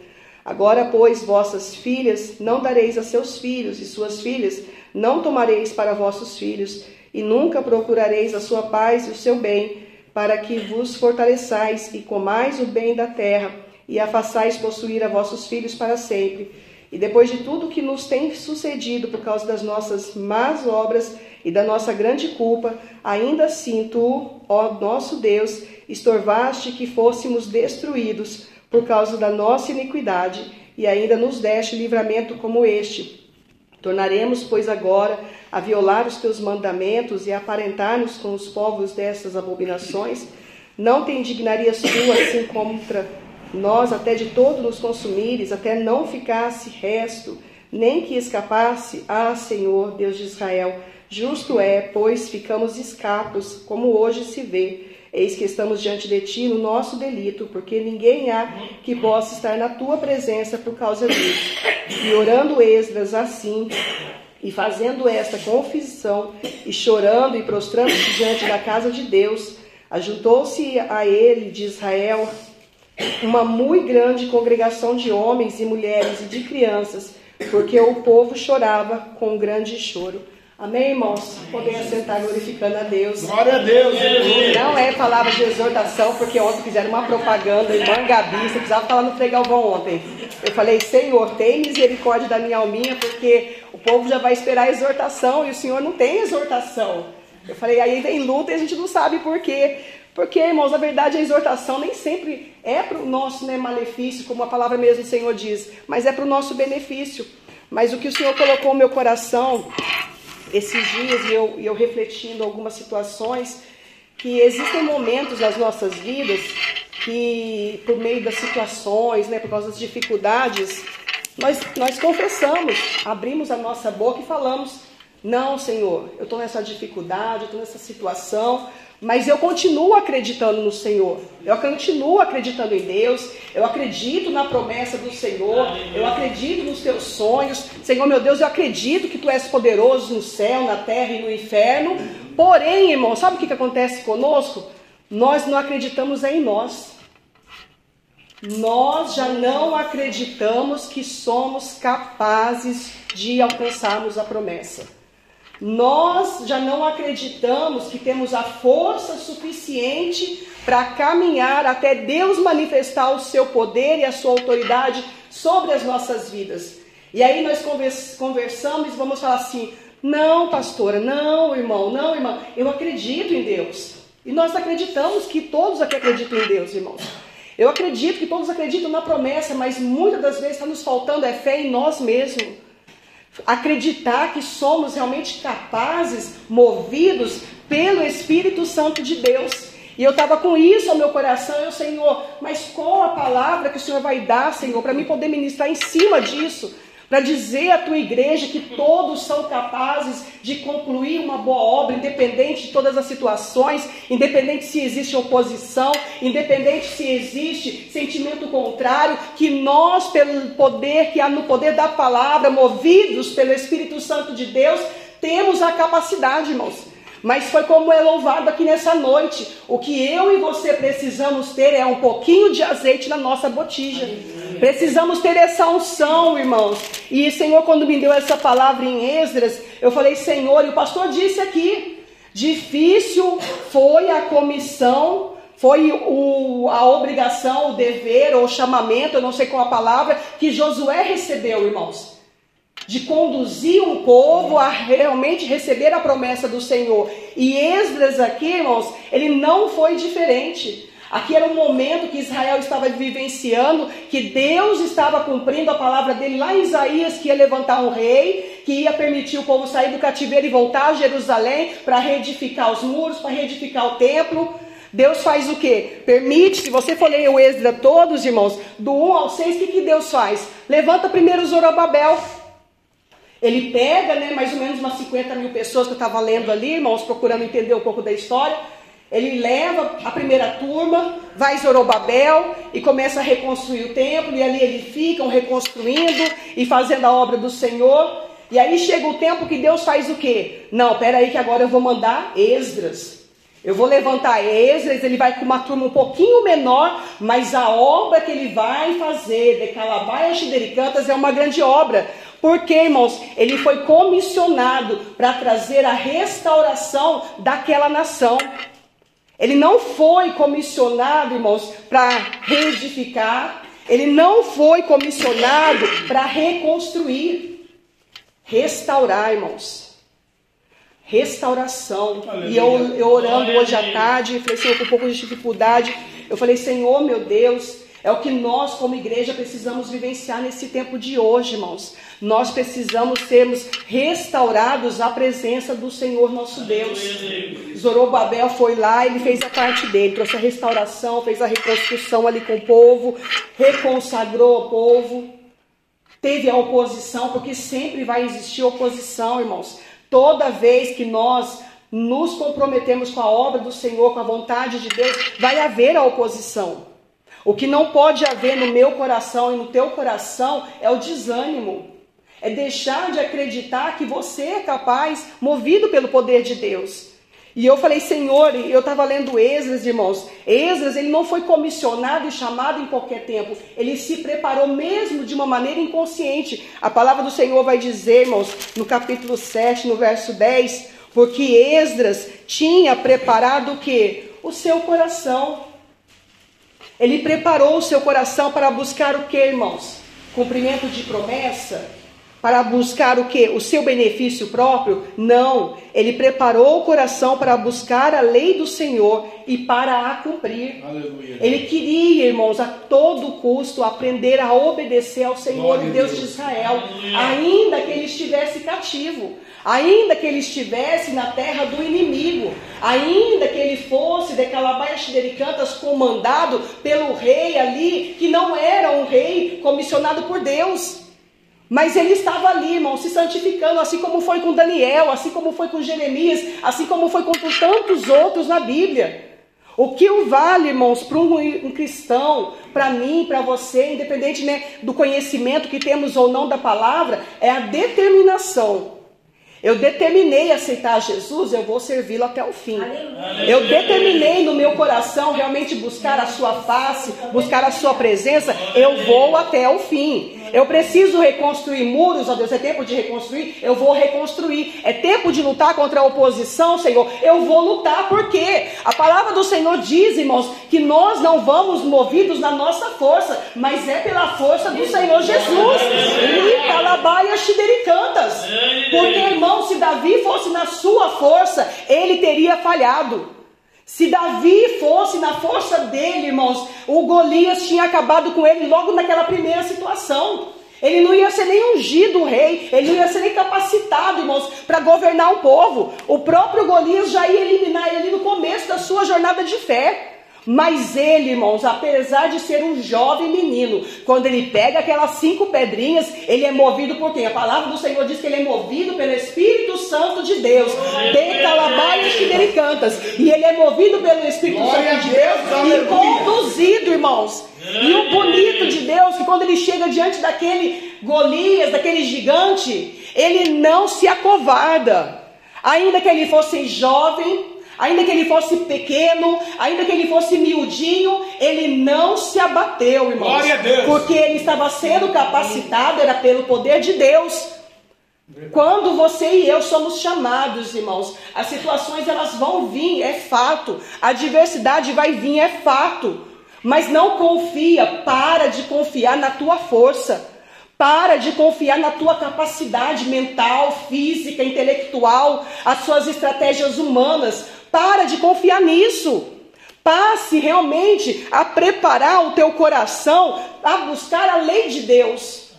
Agora, pois, vossas filhas não dareis a seus filhos, e suas filhas não tomareis para vossos filhos, e nunca procurareis a sua paz e o seu bem, para que vos fortaleçais e comais o bem da terra, e a façais possuir a vossos filhos para sempre. E depois de tudo que nos tem sucedido por causa das nossas más obras e da nossa grande culpa, ainda assim tu, ó nosso Deus, estorvaste que fôssemos destruídos por causa da nossa iniquidade, e ainda nos deste livramento como este. Tornaremos, pois, agora a violar os teus mandamentos e aparentar-nos com os povos dessas abominações? Não te indignarias tu assim contra nós, até de todo nos consumires, até não ficasse resto, nem que escapasse? Ah, Senhor, Deus de Israel, justo é, pois ficamos escapos, como hoje se vê. Eis que estamos diante de ti no nosso delito, porque ninguém há que possa estar na tua presença por causa disso. E orando Esdras assim, e fazendo esta confissão, e chorando e prostrando-se diante da casa de Deus, ajuntou-se a ele de Israel uma muito grande congregação de homens e mulheres e de crianças, porque o povo chorava com grande choro. Amém, irmãos? Podem assentar glorificando a Deus. Glória a Deus. Não é palavra de exortação, porque ontem fizeram uma propaganda em Mangabi, você precisava falar no Frei Galvão ontem. Eu falei, Senhor, tem misericórdia da minha alminha, porque o povo já vai esperar a exortação e o Senhor não tem exortação. Eu falei, aí vem luta e a gente não sabe por quê. Porque, irmãos, na verdade a exortação nem sempre é para o nosso né, malefício, como a palavra mesmo do Senhor diz, mas é para o nosso benefício. Mas o que o Senhor colocou no meu coração esses dias, e eu, eu refletindo algumas situações, que existem momentos nas nossas vidas que, por meio das situações, né, por causa das dificuldades, nós, nós confessamos, abrimos a nossa boca e falamos: Não, Senhor, eu estou nessa dificuldade, eu estou nessa situação, mas eu continuo acreditando no Senhor. Eu continuo acreditando em Deus. Eu acredito na promessa do Senhor. Eu acredito nos teus sonhos. Senhor, meu Deus, eu acredito que tu és poderoso no céu, na terra e no inferno. Porém, irmão, sabe o que, que acontece conosco? Nós não acreditamos em nós. Nós já não acreditamos que somos capazes de alcançarmos a promessa. Nós já não acreditamos que temos a força suficiente para caminhar até Deus manifestar o seu poder e a sua autoridade sobre as nossas vidas. E aí nós conversamos e vamos falar assim: não, pastora, não, irmão, não, irmão, eu acredito em Deus. E nós acreditamos que todos aqui acreditam em Deus, irmãos. Eu acredito que todos acreditam na promessa, mas muitas das vezes está nos faltando é fé em nós mesmos acreditar que somos realmente capazes, movidos pelo Espírito Santo de Deus. E eu estava com isso ao meu coração, eu, Senhor, mas qual a palavra que o Senhor vai dar, Senhor, para mim poder ministrar em cima disso? Para dizer à tua igreja que todos são capazes de concluir uma boa obra, independente de todas as situações, independente se existe oposição, independente se existe sentimento contrário, que nós, pelo poder que há no poder da palavra, movidos pelo Espírito Santo de Deus, temos a capacidade, irmãos. Mas foi como é louvado aqui nessa noite. O que eu e você precisamos ter é um pouquinho de azeite na nossa botija. Precisamos ter essa unção, irmãos. E Senhor, quando me deu essa palavra em Esdras, eu falei, Senhor, e o pastor disse aqui: difícil foi a comissão foi o, a obrigação, o dever ou o chamamento, eu não sei qual a palavra, que Josué recebeu, irmãos de conduzir um povo a realmente receber a promessa do Senhor. E Esdras aqui, irmãos, ele não foi diferente. Aqui era um momento que Israel estava vivenciando, que Deus estava cumprindo a palavra dele lá em Isaías, que ia levantar um rei, que ia permitir o povo sair do cativeiro e voltar a Jerusalém para reedificar os muros, para reedificar o templo. Deus faz o quê? Permite, se você for ler o Êxodo todos, irmãos, do 1 ao 6, o que, que Deus faz? Levanta primeiro Zorobabel. Ele pega, né, mais ou menos umas 50 mil pessoas que eu estava lendo ali, irmãos, procurando entender um pouco da história. Ele leva a primeira turma, vai Zorobabel e começa a reconstruir o templo, e ali eles ficam reconstruindo e fazendo a obra do Senhor. E aí chega o tempo que Deus faz o quê? Não, peraí que agora eu vou mandar Esdras. Eu vou levantar Esdras, ele vai com uma turma um pouquinho menor, mas a obra que ele vai fazer de Calabaia e Cantas é uma grande obra. Porque, irmãos, ele foi comissionado para trazer a restauração daquela nação. Ele não foi comissionado, irmãos, para reedificar. Ele não foi comissionado para reconstruir. Restaurar, irmãos. Restauração. E eu, eu orando hoje à tarde, falei, Senhor, com um pouco de dificuldade. Eu falei, Senhor, meu Deus, é o que nós, como igreja, precisamos vivenciar nesse tempo de hoje, irmãos. Nós precisamos sermos restaurados à presença do Senhor nosso Deus. Zorobabel foi lá, ele fez a parte dele, trouxe a restauração, fez a reconstrução ali com o povo, reconsagrou o povo. Teve a oposição, porque sempre vai existir oposição, irmãos. Toda vez que nós nos comprometemos com a obra do Senhor, com a vontade de Deus, vai haver a oposição. O que não pode haver no meu coração e no teu coração é o desânimo. É deixar de acreditar que você é capaz, movido pelo poder de Deus. E eu falei, Senhor, eu estava lendo Esdras, irmãos. Esdras, ele não foi comissionado e chamado em qualquer tempo. Ele se preparou mesmo de uma maneira inconsciente. A palavra do Senhor vai dizer, irmãos, no capítulo 7, no verso 10, porque Esdras tinha preparado o que? O seu coração. Ele preparou o seu coração para buscar o que, irmãos? Cumprimento de promessa? Para buscar o que? O seu benefício próprio? Não. Ele preparou o coração para buscar a lei do Senhor e para a cumprir. Aleluia. Ele queria, irmãos, a todo custo aprender a obedecer ao Senhor, o Deus de Israel, Aleluia. ainda que ele estivesse cativo ainda que ele estivesse na terra do inimigo, ainda que ele fosse de Calabaias de Cantas comandado pelo rei ali, que não era um rei comissionado por Deus. Mas ele estava ali, irmão, se santificando, assim como foi com Daniel, assim como foi com Jeremias, assim como foi com tantos outros na Bíblia. O que o vale, irmãos, para um, cristão, para mim, para você, independente né, do conhecimento que temos ou não da palavra, é a determinação eu determinei aceitar Jesus, eu vou servi-lo até o fim. Eu determinei no meu coração realmente buscar a sua face, buscar a sua presença, eu vou até o fim. Eu preciso reconstruir muros, ó Deus, é tempo de reconstruir, eu vou reconstruir. É tempo de lutar contra a oposição, Senhor, eu vou lutar, porque a palavra do Senhor diz, irmãos, que nós não vamos movidos na nossa força, mas é pela força do Senhor Jesus. cantas. Porque, irmão, se Davi fosse na sua força, ele teria falhado. Se Davi fosse na força dele, irmãos, o Golias tinha acabado com ele logo naquela primeira situação. Ele não ia ser nem ungido rei, ele não ia ser nem capacitado, irmãos, para governar o povo. O próprio Golias já ia eliminar ele no começo da sua jornada de fé. Mas ele, irmãos, apesar de ser um jovem menino, quando ele pega aquelas cinco pedrinhas, ele é movido por quem? A palavra do Senhor diz que ele é movido pelo Espírito Santo de Deus. De calabaias e cantas. E ele é movido pelo Espírito Glória Santo de Deus, Deus e conduzido, irmãos. E o bonito de Deus, que quando ele chega diante daquele Golias, daquele gigante, ele não se acovarda. Ainda que ele fosse jovem, Ainda que ele fosse pequeno, ainda que ele fosse miudinho, ele não se abateu, irmãos. Glória a Deus. Porque ele estava sendo capacitado, era pelo poder de Deus. Quando você e eu somos chamados, irmãos, as situações elas vão vir, é fato. A adversidade vai vir, é fato. Mas não confia, para de confiar na tua força. Para de confiar na tua capacidade mental, física, intelectual, as suas estratégias humanas. Para de confiar nisso. Passe realmente a preparar o teu coração a buscar a lei de Deus.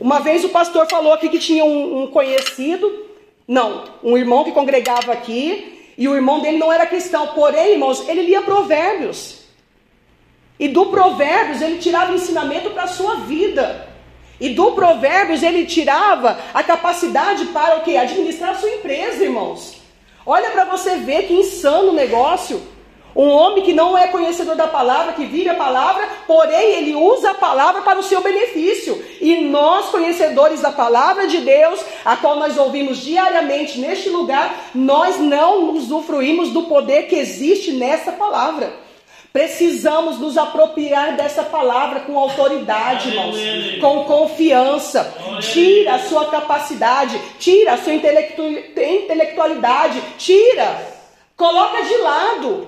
Uma vez o pastor falou aqui que tinha um, um conhecido, não, um irmão que congregava aqui, e o irmão dele não era cristão, porém, irmãos, ele lia provérbios. E do provérbios ele tirava ensinamento para a sua vida. E do provérbios ele tirava a capacidade para o que? Administrar a sua empresa, irmãos. Olha para você ver que insano negócio. Um homem que não é conhecedor da palavra, que vive a palavra, porém ele usa a palavra para o seu benefício. E nós, conhecedores da palavra de Deus, a qual nós ouvimos diariamente neste lugar, nós não usufruímos do poder que existe nessa palavra. Precisamos nos apropriar dessa palavra com autoridade, irmãos, com confiança. Tira a sua capacidade, tira a sua intelectualidade, tira, coloca de lado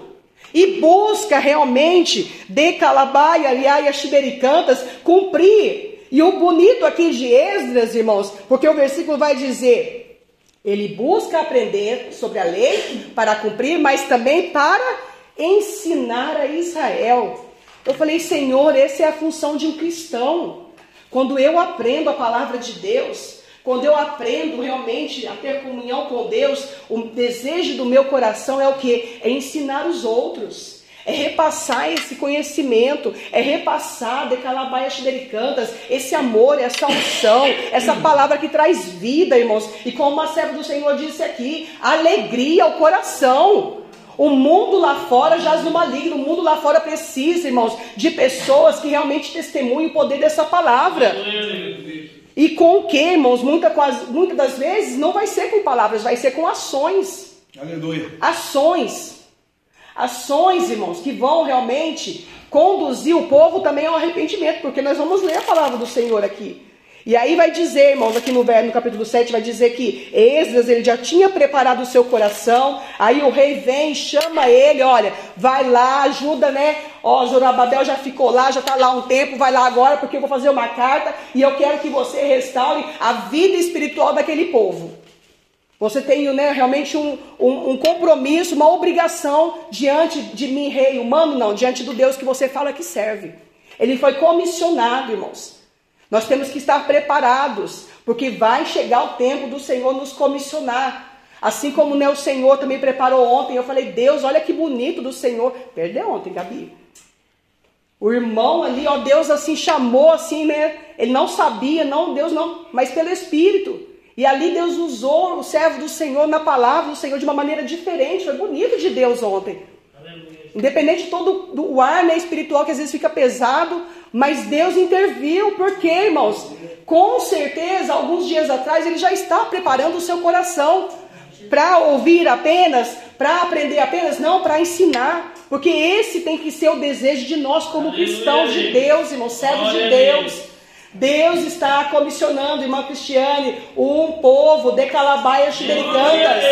e busca realmente de Calabaia, Liaia, Xibericantas, cumprir. E o bonito aqui de Esdras, irmãos, porque o versículo vai dizer: ele busca aprender sobre a lei para cumprir, mas também para ensinar a Israel. Eu falei, Senhor, essa é a função de um cristão. Quando eu aprendo a palavra de Deus, quando eu aprendo realmente a ter comunhão com Deus, o desejo do meu coração é o que? É ensinar os outros. É repassar esse conhecimento, é repassar de calabaias cantas, esse amor, essa unção, essa palavra que traz vida, irmãos. E como a serva do Senhor disse aqui, alegria ao coração. O mundo lá fora jaz no maligno, o mundo lá fora precisa, irmãos, de pessoas que realmente testemunhem o poder dessa palavra. E com o que, irmãos? Muita, muitas das vezes não vai ser com palavras, vai ser com ações. Aleluia. Ações. Ações, irmãos, que vão realmente conduzir o povo também ao arrependimento, porque nós vamos ler a palavra do Senhor aqui. E aí vai dizer, irmãos, aqui no, no capítulo 7, vai dizer que Esdras, ele já tinha preparado o seu coração, aí o rei vem, chama ele, olha, vai lá, ajuda, né? Ó, Zorobabel já ficou lá, já está lá um tempo, vai lá agora, porque eu vou fazer uma carta e eu quero que você restaure a vida espiritual daquele povo. Você tem né, realmente um, um, um, compromisso, uma obrigação diante de mim, rei humano, não, diante do Deus que você fala que serve. Ele foi comissionado, irmãos. Nós temos que estar preparados, porque vai chegar o tempo do Senhor nos comissionar. Assim como né, o Senhor também preparou ontem, eu falei, Deus, olha que bonito do Senhor. Perdeu ontem, Gabi. O irmão ali, ó, Deus assim chamou assim, né? Ele não sabia, não, Deus não, mas pelo Espírito. E ali Deus usou o servo do Senhor na palavra do Senhor de uma maneira diferente. Foi bonito de Deus ontem. Independente de todo o ar né, espiritual que às vezes fica pesado, mas Deus interviu, porque, irmãos, com certeza, alguns dias atrás, Ele já está preparando o seu coração para ouvir apenas, para aprender apenas, não, para ensinar. Porque esse tem que ser o desejo de nós, como cristãos de Deus, irmãos, servos de Deus. Deus está comissionando, irmã Cristiane, um povo de Calabaias Xibericantas.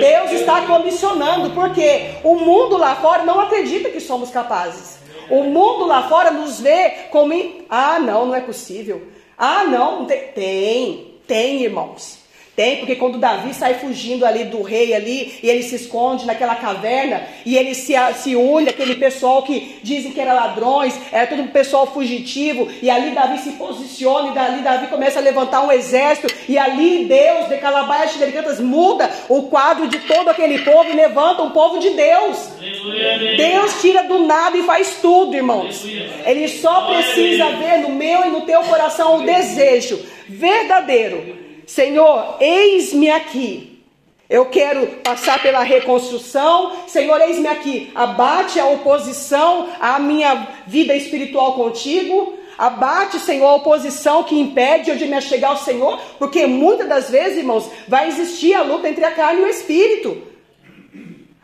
Deus está comissionando, porque o mundo lá fora não acredita que somos capazes. O mundo lá fora nos vê como. Ah, não, não é possível. Ah, não. Tem, tem, irmãos. Tem, porque quando Davi sai fugindo ali do rei ali, e ele se esconde naquela caverna, e ele se, se une aquele pessoal que dizem que era ladrões, era todo um pessoal fugitivo, e ali Davi se posiciona, e dali Davi começa a levantar um exército, e ali Deus, de Calabaias Cantas, muda o quadro de todo aquele povo e levanta um povo de Deus. Deus tira do nada e faz tudo, irmãos. Ele só precisa ver no meu e no teu coração o desejo verdadeiro Senhor, eis-me aqui. Eu quero passar pela reconstrução. Senhor, eis-me aqui. Abate a oposição à minha vida espiritual contigo. Abate, Senhor, a oposição que impede eu de me chegar ao Senhor. Porque muitas das vezes, irmãos, vai existir a luta entre a carne e o espírito.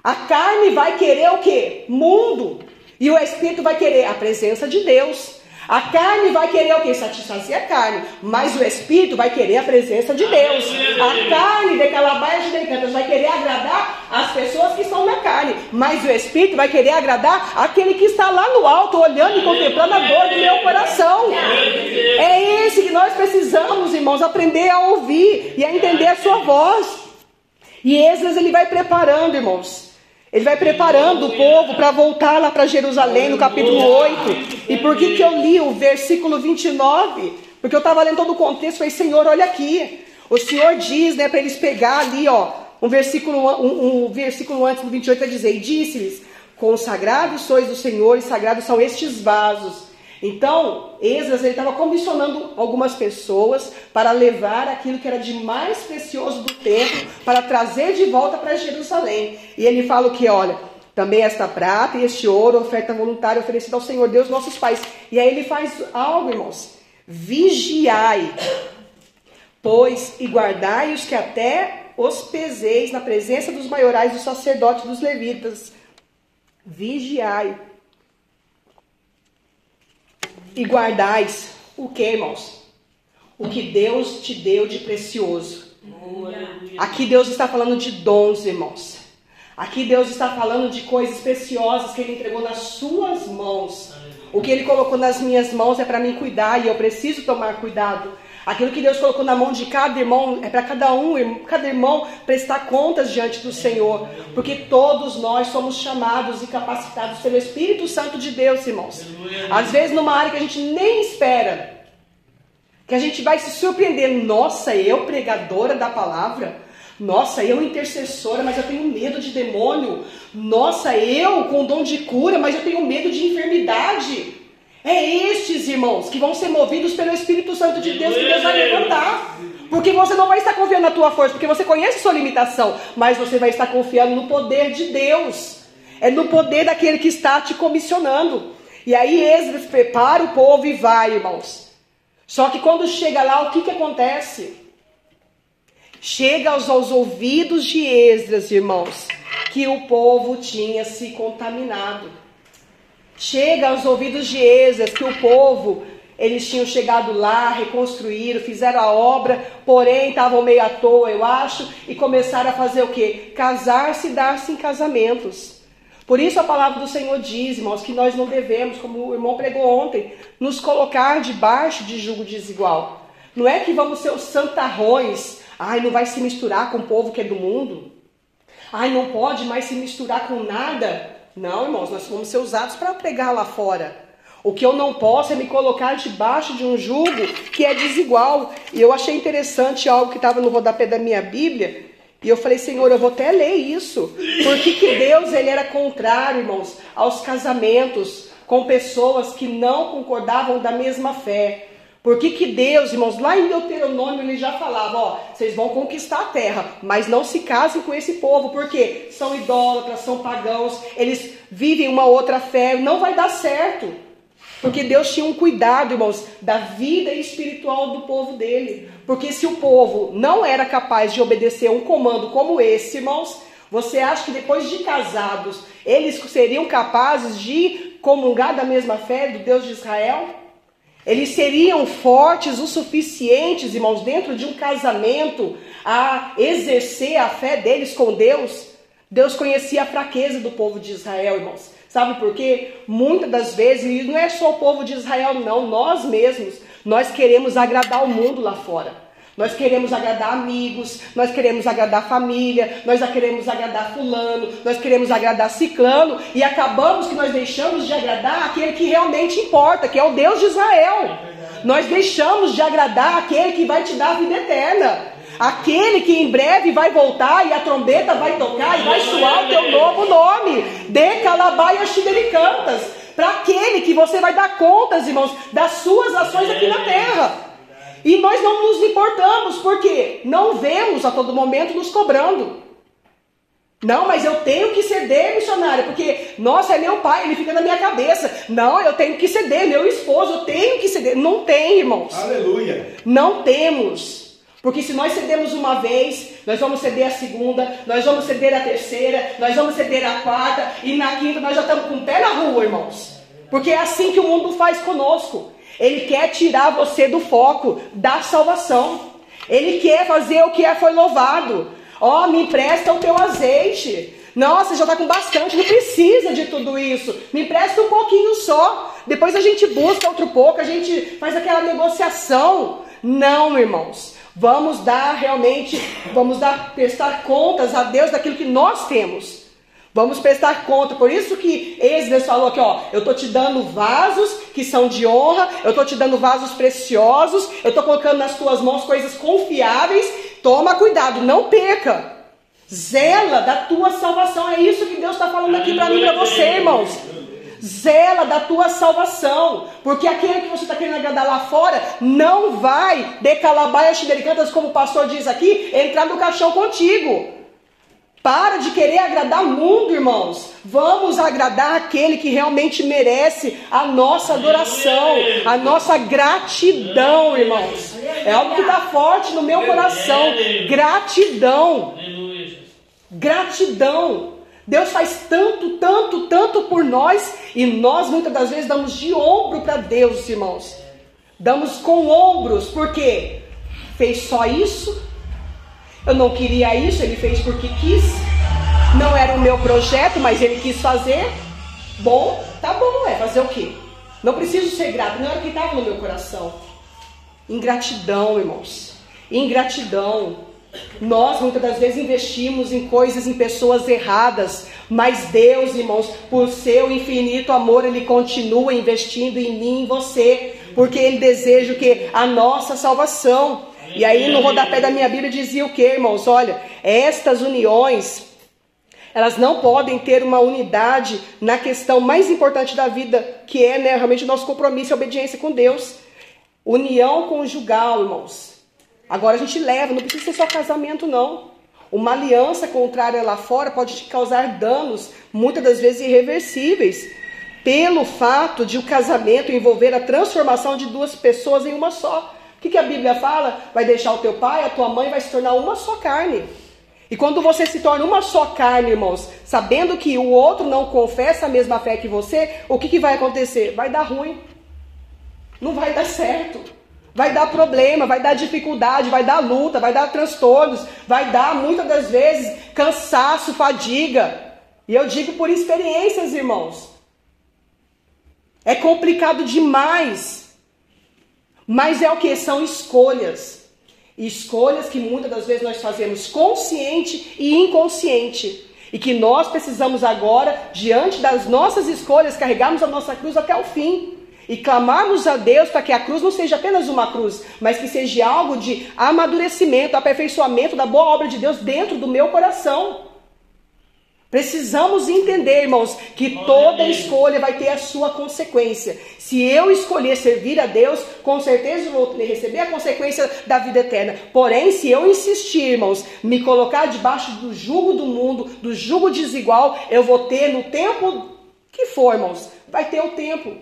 A carne vai querer o que? Mundo. E o espírito vai querer a presença de Deus. A carne vai querer o que? Satisfazer a carne. Mas o espírito vai querer a presença de Deus. A carne de calabaias de decantas vai querer agradar as pessoas que estão na carne. Mas o espírito vai querer agradar aquele que está lá no alto, olhando e contemplando a dor do meu coração. É esse que nós precisamos, irmãos, aprender a ouvir e a entender a sua voz. E Esdras ele vai preparando, irmãos. Ele vai preparando o povo para voltar lá para Jerusalém, no capítulo 8. E por que, que eu li o versículo 29? Porque eu estava lendo todo o contexto, falei, Senhor, olha aqui. O Senhor diz, né, para eles pegar ali, ó, um versículo, um, um versículo antes do 28 a dizer, e disse-lhes, consagrados sois do Senhor e sagrados são estes vasos. Então, Esdras estava comissionando algumas pessoas para levar aquilo que era de mais precioso do templo para trazer de volta para Jerusalém. E ele fala que, olha, também esta prata e este ouro, oferta voluntária oferecida ao Senhor Deus, nossos pais. E aí ele faz algo, irmãos. Vigiai, pois, e guardai os que até os peseis na presença dos maiorais, dos sacerdotes, dos levitas. Vigiai. E guardais o que, irmãos? O que Deus te deu de precioso. Aqui Deus está falando de dons, irmãos. Aqui Deus está falando de coisas preciosas que Ele entregou nas suas mãos. O que Ele colocou nas minhas mãos é para mim cuidar e eu preciso tomar cuidado. Aquilo que Deus colocou na mão de cada irmão é para cada um, cada irmão prestar contas diante do Senhor, porque todos nós somos chamados e capacitados pelo Espírito Santo de Deus, irmãos. Às vezes numa área que a gente nem espera, que a gente vai se surpreender, nossa, eu pregadora da palavra, nossa, eu intercessora, mas eu tenho medo de demônio. Nossa, eu com dom de cura, mas eu tenho medo de enfermidade. É estes, irmãos, que vão ser movidos pelo Espírito Santo de Deus que Deus vai levantar. Porque você não vai estar confiando na tua força, porque você conhece sua limitação, mas você vai estar confiando no poder de Deus. É no poder daquele que está te comissionando. E aí Esdras prepara o povo e vai, irmãos. Só que quando chega lá, o que, que acontece? Chega aos, aos ouvidos de Esdras, irmãos, que o povo tinha se contaminado. Chega aos ouvidos de Esdras que o povo, eles tinham chegado lá, reconstruíram, fizeram a obra, porém estavam meio à toa, eu acho, e começaram a fazer o quê? Casar-se e dar-se em casamentos. Por isso a palavra do Senhor diz, irmãos, que nós não devemos, como o irmão pregou ontem, nos colocar debaixo de jugo desigual. Não é que vamos ser os santarrões, ai, não vai se misturar com o povo que é do mundo. Ai, não pode mais se misturar com nada. Não, irmãos, nós vamos ser usados para pregar lá fora. O que eu não posso é me colocar debaixo de um jugo que é desigual. E eu achei interessante algo que estava no rodapé da minha Bíblia. E eu falei, Senhor, eu vou até ler isso. Por que, que Deus ele era contrário, irmãos, aos casamentos com pessoas que não concordavam da mesma fé? Por que, que Deus, irmãos, lá em Deuteronômio ele já falava, ó, vocês vão conquistar a terra, mas não se casem com esse povo, porque são idólatras, são pagãos, eles vivem uma outra fé, não vai dar certo. Porque Deus tinha um cuidado, irmãos, da vida espiritual do povo dele. Porque se o povo não era capaz de obedecer um comando como esse, irmãos, você acha que depois de casados, eles seriam capazes de comungar da mesma fé do Deus de Israel? Eles seriam fortes o suficientes, irmãos, dentro de um casamento, a exercer a fé deles com Deus? Deus conhecia a fraqueza do povo de Israel, irmãos. Sabe por quê? Muitas das vezes, e não é só o povo de Israel, não, nós mesmos, nós queremos agradar o mundo lá fora. Nós queremos agradar amigos, nós queremos agradar família, nós queremos agradar fulano, nós queremos agradar ciclano e acabamos que nós deixamos de agradar aquele que realmente importa, que é o Deus de Israel. Nós deixamos de agradar aquele que vai te dar a vida eterna. Aquele que em breve vai voltar e a trombeta vai tocar e vai soar o teu novo nome. De Calabaia Cantas. Para aquele que você vai dar contas, irmãos, das suas ações aqui na terra. E nós não nos importamos, porque não vemos a todo momento nos cobrando. Não, mas eu tenho que ceder, missionária, porque, nossa, é meu pai, ele fica na minha cabeça. Não, eu tenho que ceder, meu esposo, eu tenho que ceder. Não tem, irmãos. Aleluia. Não temos. Porque se nós cedemos uma vez, nós vamos ceder a segunda, nós vamos ceder a terceira, nós vamos ceder a quarta, e na quinta nós já estamos com o pé na rua, irmãos. Porque é assim que o mundo faz conosco. Ele quer tirar você do foco da salvação. Ele quer fazer o que é foi louvado. Ó, oh, me empresta o teu azeite. Nossa, já está com bastante, não precisa de tudo isso. Me empresta um pouquinho só. Depois a gente busca outro pouco, a gente faz aquela negociação. Não, irmãos. Vamos dar realmente, vamos dar prestar contas a Deus daquilo que nós temos. Vamos prestar conta. Por isso que Esdras falou aqui, ó, eu tô te dando vasos que são de honra, eu tô te dando vasos preciosos, eu tô colocando nas tuas mãos coisas confiáveis. Toma cuidado, não perca. Zela da tua salvação. É isso que Deus está falando aqui para mim, para você, irmãos. Zela da tua salvação, porque aquele que você está querendo agradar lá fora não vai de calabaia xidericantas, como o pastor diz aqui, entrar no caixão contigo. Para de querer agradar o mundo, irmãos. Vamos agradar aquele que realmente merece a nossa adoração, a nossa gratidão, irmãos. É algo que está forte no meu coração. Gratidão. Gratidão. Deus faz tanto, tanto, tanto por nós e nós muitas das vezes damos de ombro para Deus, irmãos. Damos com ombros, porque fez só isso, eu não queria isso, ele fez porque quis. Não era o meu projeto, mas ele quis fazer. Bom, tá bom, é fazer o quê? Não preciso ser grato, não era o que estava no meu coração. Ingratidão, irmãos. Ingratidão. Nós muitas das vezes investimos em coisas, em pessoas erradas, mas Deus, irmãos, por seu infinito amor, Ele continua investindo em mim e em você, porque Ele deseja que? A nossa salvação. E aí no rodapé da minha Bíblia dizia o que, irmãos? Olha, estas uniões, elas não podem ter uma unidade na questão mais importante da vida, que é né, realmente o nosso compromisso e obediência com Deus. União conjugal, irmãos. Agora a gente leva, não precisa ser só casamento, não. Uma aliança contrária lá fora pode te causar danos, muitas das vezes irreversíveis, pelo fato de o casamento envolver a transformação de duas pessoas em uma só. O que, que a Bíblia fala? Vai deixar o teu pai, a tua mãe vai se tornar uma só carne. E quando você se torna uma só carne, irmãos, sabendo que o outro não confessa a mesma fé que você, o que, que vai acontecer? Vai dar ruim. Não vai dar certo. Vai dar problema, vai dar dificuldade, vai dar luta, vai dar transtornos, vai dar muitas das vezes cansaço, fadiga. E eu digo por experiências, irmãos. É complicado demais. Mas é o que? São escolhas. Escolhas que muitas das vezes nós fazemos consciente e inconsciente. E que nós precisamos agora, diante das nossas escolhas, carregarmos a nossa cruz até o fim e clamarmos a Deus para que a cruz não seja apenas uma cruz, mas que seja algo de amadurecimento, aperfeiçoamento da boa obra de Deus dentro do meu coração. Precisamos entender, irmãos, que toda escolha vai ter a sua consequência. Se eu escolher servir a Deus, com certeza vou receber a consequência da vida eterna. Porém, se eu insistir, irmãos, me colocar debaixo do jugo do mundo, do jugo desigual, eu vou ter no tempo que for, irmãos, vai ter o tempo.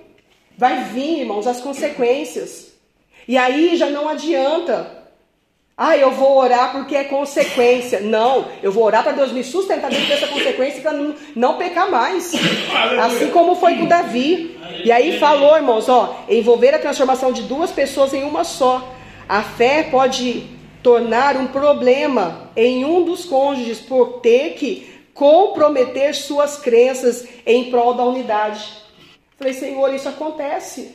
Vai vir, irmãos, as consequências. E aí já não adianta. Ah, eu vou orar porque é consequência. Não, eu vou orar para Deus me sustentar dentro dessa consequência para não, não pecar mais. Assim como foi com Davi. E aí falou, irmãos, ó, envolver a transformação de duas pessoas em uma só. A fé pode tornar um problema em um dos cônjuges por ter que comprometer suas crenças em prol da unidade. Falei, Senhor, isso acontece.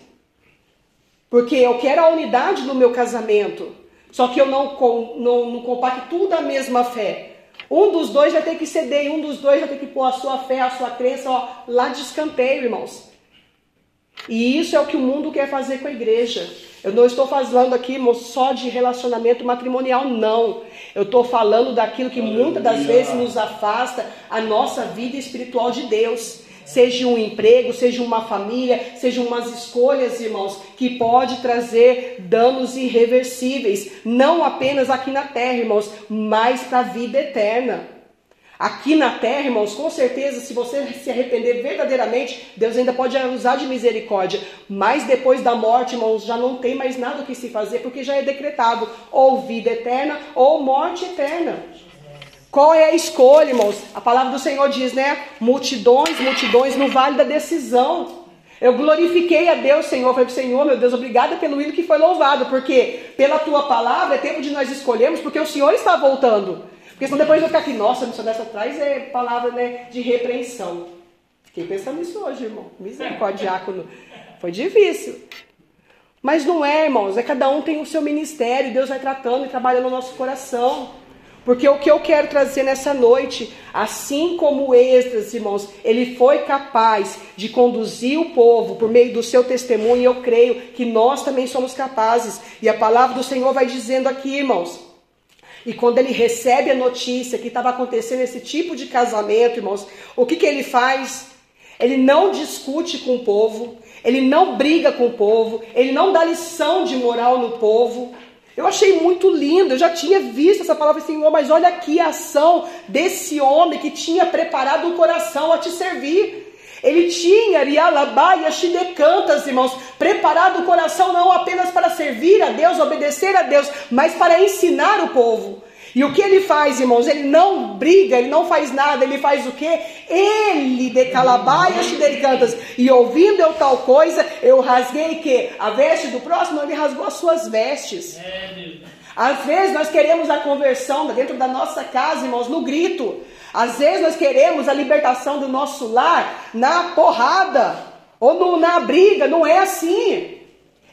Porque eu quero a unidade no meu casamento. Só que eu não, não, não compacto da mesma fé. Um dos dois vai ter que ceder, um dos dois vai ter que pôr a sua fé, a sua crença ó, lá de escanteio, irmãos. E isso é o que o mundo quer fazer com a igreja. Eu não estou falando aqui irmãos, só de relacionamento matrimonial, não. Eu estou falando daquilo que muitas das vezes nos afasta a nossa vida espiritual de Deus seja um emprego, seja uma família, sejam umas escolhas, irmãos, que pode trazer danos irreversíveis, não apenas aqui na terra, irmãos, mas para a vida eterna. Aqui na terra, irmãos, com certeza, se você se arrepender verdadeiramente, Deus ainda pode usar de misericórdia. Mas depois da morte, irmãos, já não tem mais nada o que se fazer, porque já é decretado ou vida eterna ou morte eterna. Qual é a escolha, irmãos? A palavra do Senhor diz, né? Multidões, multidões no vale da decisão. Eu glorifiquei a Deus, Senhor. Falei para o Senhor, meu Deus, obrigada pelo hino que foi louvado, porque pela tua palavra é tempo de nós escolhermos, porque o Senhor está voltando. Porque senão depois eu ficar aqui, nossa, dessa atrás é palavra né, de repreensão. Fiquei pensando nisso hoje, irmão. Misericórdia, diácono. Foi difícil. Mas não é, irmãos. É cada um tem o seu ministério. Deus vai tratando e trabalhando no nosso coração. Porque o que eu quero trazer nessa noite, assim como Esdras, irmãos, ele foi capaz de conduzir o povo por meio do seu testemunho, eu creio que nós também somos capazes. E a palavra do Senhor vai dizendo aqui, irmãos. E quando ele recebe a notícia que estava acontecendo esse tipo de casamento, irmãos, o que, que ele faz? Ele não discute com o povo, ele não briga com o povo, ele não dá lição de moral no povo. Eu achei muito lindo, eu já tinha visto essa palavra Senhor, mas olha aqui a ação desse homem que tinha preparado o coração a te servir. Ele tinha Rialabaia Shidecantas, irmãos, preparado o coração não apenas para servir a Deus, obedecer a Deus, mas para ensinar o povo. E o que ele faz, irmãos? Ele não briga, ele não faz nada, ele faz o quê? Ele de calabaias cantas. E ouvindo eu tal coisa, eu rasguei que a veste do próximo, ele rasgou as suas vestes. Às vezes nós queremos a conversão dentro da nossa casa, irmãos, no grito. Às vezes nós queremos a libertação do nosso lar na porrada ou no, na briga. Não é assim.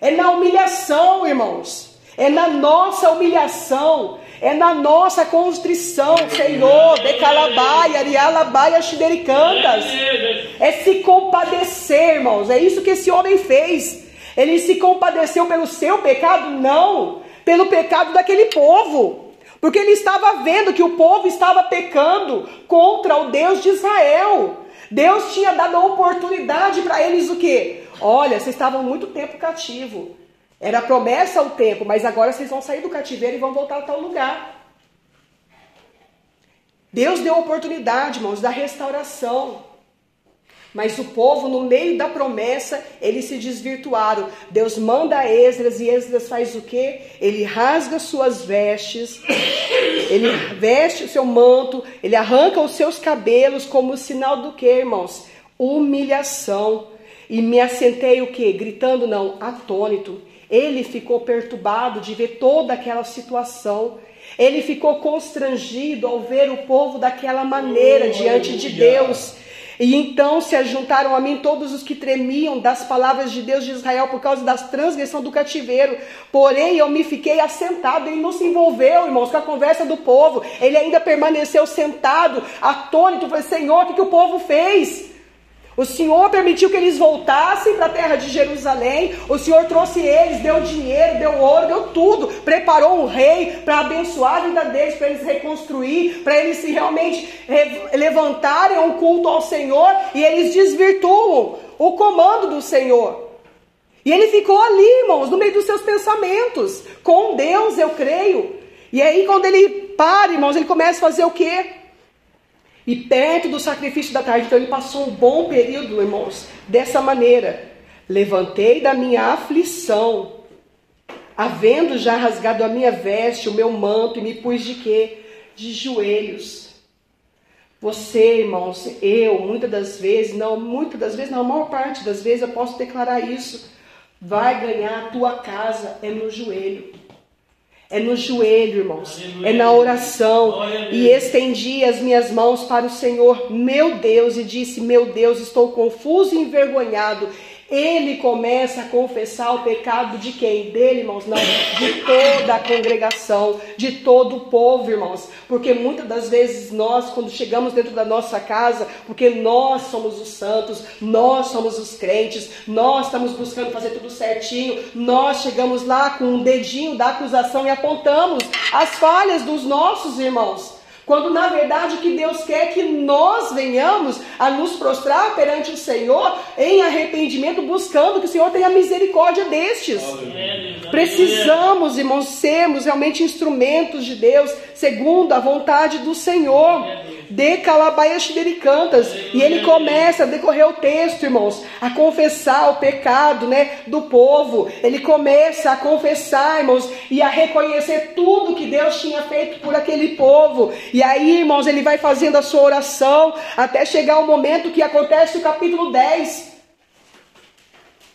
É na humilhação, irmãos. É na nossa humilhação. É na nossa constrição, Senhor, decalabaia, arialabaia, xidericantas. É se compadecer, irmãos. É isso que esse homem fez. Ele se compadeceu pelo seu pecado? Não, pelo pecado daquele povo. Porque ele estava vendo que o povo estava pecando contra o Deus de Israel. Deus tinha dado a oportunidade para eles o quê? Olha, vocês estavam muito tempo cativo. Era promessa o tempo, mas agora vocês vão sair do cativeiro e vão voltar a tal lugar. Deus deu oportunidade, irmãos, da restauração. Mas o povo, no meio da promessa, eles se desvirtuaram. Deus manda Esdras e Esdras faz o quê? Ele rasga suas vestes, ele veste o seu manto, ele arranca os seus cabelos como sinal do quê, irmãos? Humilhação. E me assentei o quê? Gritando, não, atônito. Ele ficou perturbado de ver toda aquela situação. Ele ficou constrangido ao ver o povo daquela maneira diante de Deus. E então se ajuntaram a mim todos os que tremiam das palavras de Deus de Israel por causa das transgressão do cativeiro. Porém, eu me fiquei assentado. Ele não se envolveu, irmãos, com a conversa do povo. Ele ainda permaneceu sentado, atônito. Falei, Senhor, o que, que o povo fez? O Senhor permitiu que eles voltassem para a terra de Jerusalém. O Senhor trouxe eles, deu dinheiro, deu ouro, deu tudo. Preparou um rei para abençoar a vida deles, para eles reconstruir, para eles se realmente levantarem um culto ao Senhor. E eles desvirtuam o comando do Senhor. E ele ficou ali, irmãos, no meio dos seus pensamentos. Com Deus, eu creio. E aí, quando ele para, irmãos, ele começa a fazer o quê? E perto do sacrifício da tarde, então ele passou um bom período, irmãos, dessa maneira. Levantei da minha aflição, havendo já rasgado a minha veste, o meu manto, e me pus de quê? De joelhos. Você, irmãos, eu, muitas das vezes, não, muitas das vezes, não, a maior parte das vezes eu posso declarar isso. Vai ganhar a tua casa é no joelho. É no joelho, irmãos. Aleluia. É na oração. E estendi as minhas mãos para o Senhor, meu Deus, e disse: Meu Deus, estou confuso e envergonhado ele começa a confessar o pecado de quem? Dele, irmãos? Não, de toda a congregação, de todo o povo, irmãos. Porque muitas das vezes nós, quando chegamos dentro da nossa casa, porque nós somos os santos, nós somos os crentes, nós estamos buscando fazer tudo certinho, nós chegamos lá com um dedinho da acusação e apontamos as falhas dos nossos irmãos. Quando na verdade o que Deus quer é que nós venhamos a nos prostrar perante o Senhor em arrependimento, buscando que o Senhor tenha misericórdia destes. Precisamos, irmãos, sermos realmente instrumentos de Deus, segundo a vontade do Senhor de Calabaias Xidericantas. E ele começa a decorrer o texto, irmãos, a confessar o pecado né, do povo. Ele começa a confessar, irmãos, e a reconhecer tudo que Deus tinha feito por aquele povo. E aí, irmãos, ele vai fazendo a sua oração até chegar o momento que acontece o capítulo 10.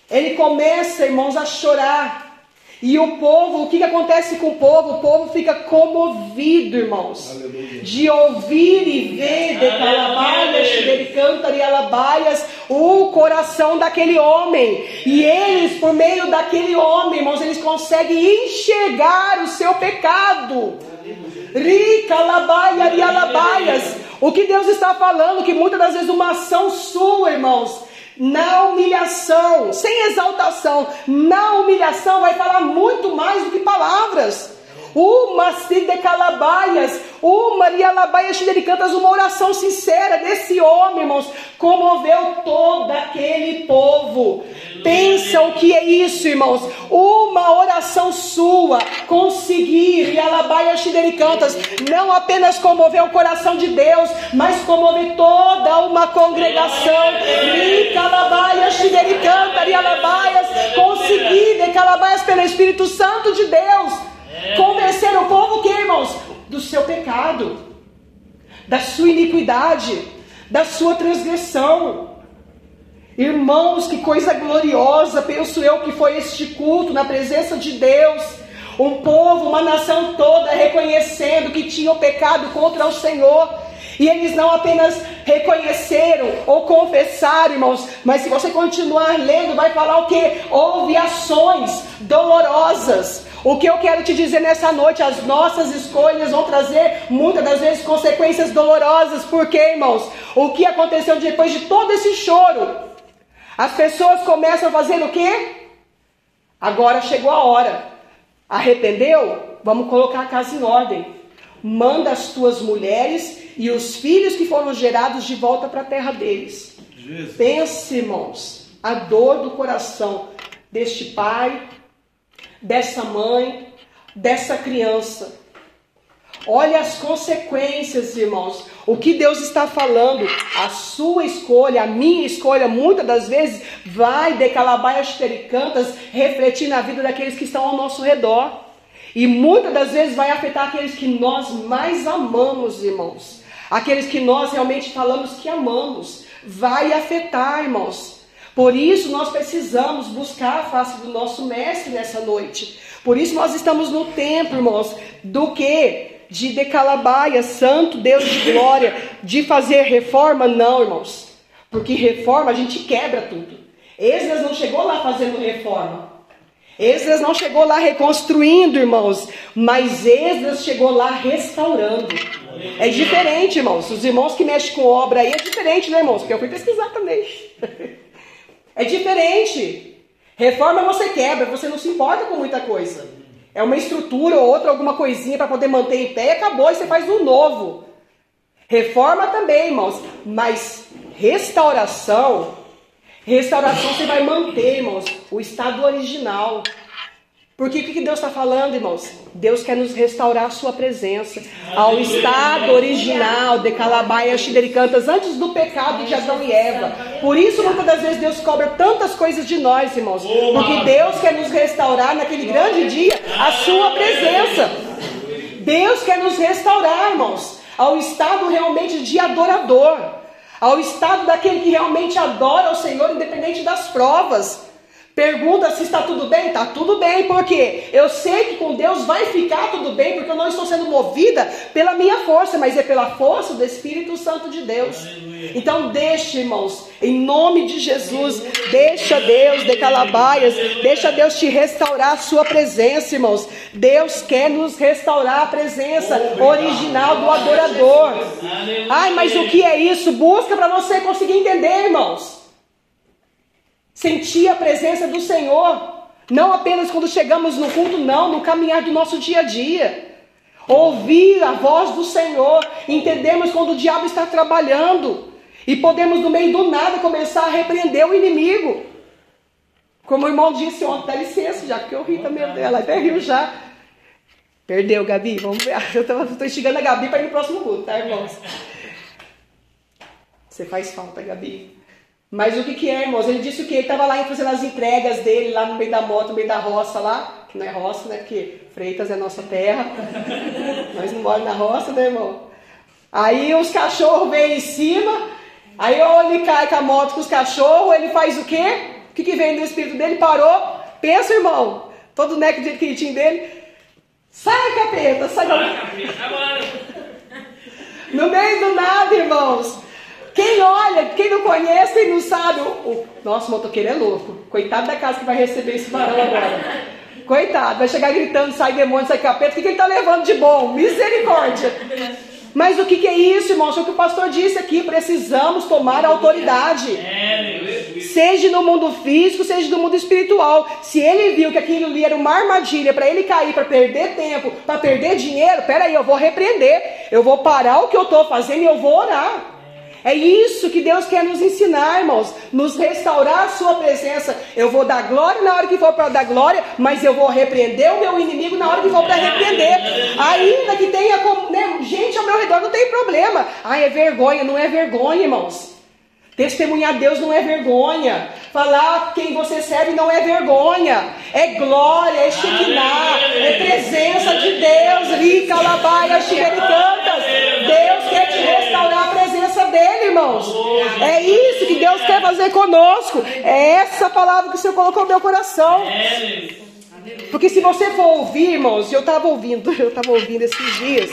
Ele começa, irmãos, a chorar. E o povo, o que, que acontece com o povo? O povo fica comovido, irmãos, Aleluia. de ouvir e ver de calabaias, de cantar e alabaias, o coração daquele homem. E eles, por meio daquele homem, irmãos, eles conseguem enxergar o seu pecado. Rica, labaia, rialabaias. O que Deus está falando, que muitas das vezes uma ação sua, irmãos, na humilhação, sem exaltação, na humilhação vai falar muito mais do que palavras. Uma se de calabaias, uma rialabaias xidericantas, uma oração sincera desse homem, irmãos, comoveu todo aquele povo. Pensa o que é isso, irmãos. Uma oração sua conseguir, rialabaias xidericantas, não apenas comover o coração de Deus, mas comover toda uma congregação. Ricalabaias xidericantas, rialabaias, conseguir, decalabaias pelo Espírito Santo de Deus. Convencer o povo que, irmãos? Do seu pecado, da sua iniquidade, da sua transgressão. Irmãos, que coisa gloriosa, penso eu, que foi este culto na presença de Deus. Um povo, uma nação toda reconhecendo que tinham pecado contra o Senhor. E eles não apenas reconheceram ou confessaram, irmãos, mas se você continuar lendo, vai falar o que? Houve ações dolorosas. O que eu quero te dizer nessa noite, as nossas escolhas vão trazer muitas das vezes consequências dolorosas. Por quê, irmãos? O que aconteceu depois de todo esse choro? As pessoas começam a fazer o quê? Agora chegou a hora. Arrependeu? Vamos colocar a casa em ordem. Manda as tuas mulheres e os filhos que foram gerados de volta para a terra deles. Jesus. Pense, irmãos, a dor do coração deste pai, dessa mãe, dessa criança. Olha as consequências, irmãos. O que Deus está falando, a sua escolha, a minha escolha, muitas das vezes vai de calabaias refletir na vida daqueles que estão ao nosso redor. E muitas das vezes vai afetar aqueles que nós mais amamos, irmãos. Aqueles que nós realmente falamos que amamos. Vai afetar, irmãos. Por isso nós precisamos buscar a face do nosso mestre nessa noite. Por isso nós estamos no templo, irmãos, do que? De decalabaia, santo Deus de glória, de fazer reforma? Não, irmãos. Porque reforma a gente quebra tudo. Esdras não chegou lá fazendo reforma. Esdras não chegou lá reconstruindo, irmãos, mas Esdras chegou lá restaurando. É diferente, irmãos. Os irmãos que mexem com obra aí é diferente, né, irmãos? Porque eu fui pesquisar também. É diferente. Reforma você quebra, você não se importa com muita coisa. É uma estrutura ou outra, alguma coisinha para poder manter em pé e acabou, e você faz um novo. Reforma também, irmãos, mas restauração, restauração você vai manter, irmãos, o estado original. Porque o que Deus está falando, irmãos? Deus quer nos restaurar a sua presença ao estado original de Calabaias Xidericantas antes do pecado de Adão e Eva. Por isso, muitas das vezes, Deus cobra tantas coisas de nós, irmãos. Porque Deus quer nos restaurar naquele grande dia a sua presença. Deus quer nos restaurar, irmãos, ao estado realmente de adorador. Ao estado daquele que realmente adora o Senhor, independente das provas. Pergunta se está tudo bem? Está tudo bem, porque eu sei que com Deus vai ficar tudo bem, porque eu não estou sendo movida pela minha força, mas é pela força do Espírito Santo de Deus. Então deixe, irmãos, em nome de Jesus, deixa Deus de calabaias, deixa Deus te restaurar a sua presença, irmãos. Deus quer nos restaurar a presença original do adorador. Ai, mas o que é isso? Busca para você conseguir entender, irmãos. Sentir a presença do Senhor. Não apenas quando chegamos no culto, não, no caminhar do nosso dia a dia. Ouvir a voz do Senhor. Entendemos quando o diabo está trabalhando. E podemos, no meio do nada, começar a repreender o inimigo. Como o irmão disse ontem, dá licença, já que eu ri também dela, até riu já. Perdeu, Gabi, vamos ver. Eu estou instigando a Gabi para ir no próximo culto, tá, irmãos? Você faz falta, Gabi. Mas o que, que é, irmãos? Ele disse o que? Ele estava lá fazendo as entregas dele, lá no meio da moto, no meio da roça lá, que não é roça, né? Porque Freitas é nossa terra. Nós não moramos na roça, né, irmão? Aí os cachorros vêm em cima, aí ou ele cai com a moto com os cachorros, ele faz o quê? O que, que vem do espírito dele? Parou. Pensa, irmão. Todo neco de queritinho dele. Sai, capeta, sai da. No meio do nada, irmãos. Quem olha, quem não conhece, quem não sabe, o, o nosso motoqueiro é louco. Coitado da casa que vai receber esse varão agora. Coitado, vai chegar gritando, sai demônio, sai capeta, o que, que ele está levando de bom? Misericórdia. Mas o que, que é isso, irmãos? É o que o pastor disse aqui, precisamos tomar autoridade. Seja no mundo físico, seja no mundo espiritual. Se ele viu que aquilo ali era uma armadilha para ele cair, para perder tempo, para perder dinheiro, peraí, eu vou repreender. Eu vou parar o que eu estou fazendo e eu vou orar. É isso que Deus quer nos ensinar, irmãos. Nos restaurar a sua presença. Eu vou dar glória na hora que for para dar glória, mas eu vou repreender o meu inimigo na hora que for para repreender. Ainda que tenha né, gente ao meu redor, não tem problema. Ah, é vergonha, não é vergonha, irmãos. Testemunhar Deus não é vergonha. Falar quem você serve não é vergonha. É glória, é Shekinah, é presença de Deus. Rica, labaia, cantas. Deus dele, irmãos. É isso que Deus quer fazer conosco. É essa palavra que o Senhor colocou no meu coração. Porque se você for ouvir, irmãos, eu estava ouvindo, eu estava ouvindo esses dias.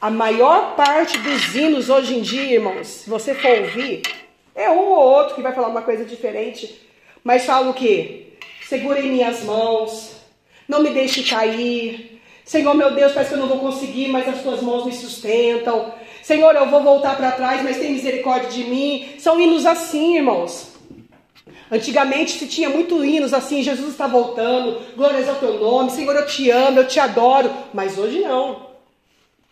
A maior parte dos hinos hoje em dia, irmãos, se você for ouvir, é um ou outro que vai falar uma coisa diferente, mas fala o quê? Segura em minhas mãos, não me deixe cair. Senhor, meu Deus, parece que eu não vou conseguir, mas as tuas mãos me sustentam. Senhor, eu vou voltar para trás, mas tem misericórdia de mim. São hinos assim, irmãos. Antigamente se tinha muito hinos assim, Jesus está voltando, glórias ao teu nome, Senhor, eu te amo, eu te adoro. Mas hoje não.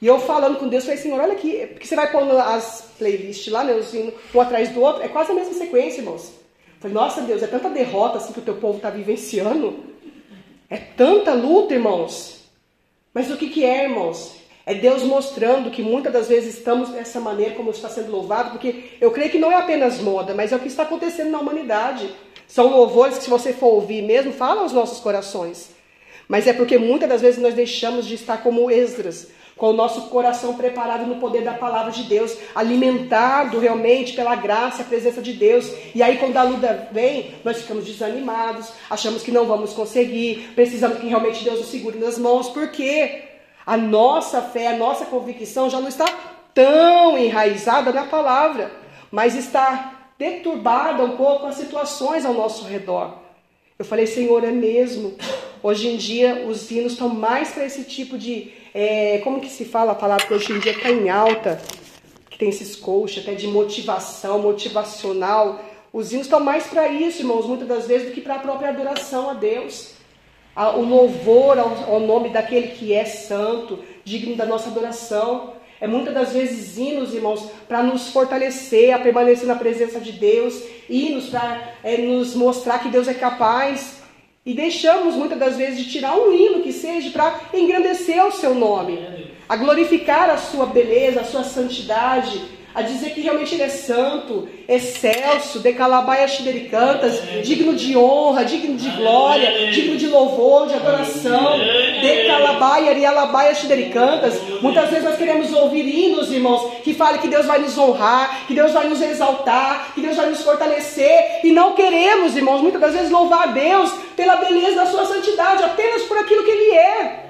E eu falando com Deus, falei, Senhor, olha aqui, porque você vai pondo as playlists lá, né, os hinos, um atrás do outro, é quase a mesma sequência, irmãos. falei, nossa Deus, é tanta derrota assim que o teu povo está vivenciando. É tanta luta, irmãos. Mas o que, que é, irmãos? É Deus mostrando que muitas das vezes estamos dessa maneira como está sendo louvado, porque eu creio que não é apenas moda, mas é o que está acontecendo na humanidade. São louvores que, se você for ouvir mesmo, falam aos nossos corações. Mas é porque muitas das vezes nós deixamos de estar como Esdras, com o nosso coração preparado no poder da palavra de Deus, alimentado realmente pela graça a presença de Deus. E aí, quando a luta vem, nós ficamos desanimados, achamos que não vamos conseguir, precisamos que realmente Deus nos segure nas mãos, porque a nossa fé, a nossa convicção já não está tão enraizada na palavra, mas está deturbada um pouco as situações ao nosso redor. Eu falei, Senhor, é mesmo. Hoje em dia os hinos estão mais para esse tipo de é, como que se fala a palavra que hoje em dia está em alta, que tem esses coaches até de motivação, motivacional. Os hinos estão mais para isso, irmãos, muitas das vezes, do que para a própria adoração a Deus. O louvor ao, ao nome daquele que é santo, digno da nossa adoração. É muitas das vezes hinos, irmãos, para nos fortalecer, a permanecer na presença de Deus, hinos para é, nos mostrar que Deus é capaz e deixamos muitas das vezes de tirar um hino que seja para engrandecer o seu nome, a glorificar a sua beleza, a sua santidade, a dizer que realmente ele é santo, excelso, decalabaia cantas, digno de honra, digno de glória, digno de louvor, de adoração, decalabaia rialabaia cantas. Muitas vezes nós queremos ouvir hinos, irmãos, que falem que Deus vai nos honrar, que Deus vai nos exaltar, que Deus vai nos fortalecer, e não queremos, irmãos, muitas das vezes louvar a Deus pela beleza da sua santidade, apenas por aquilo que ele é.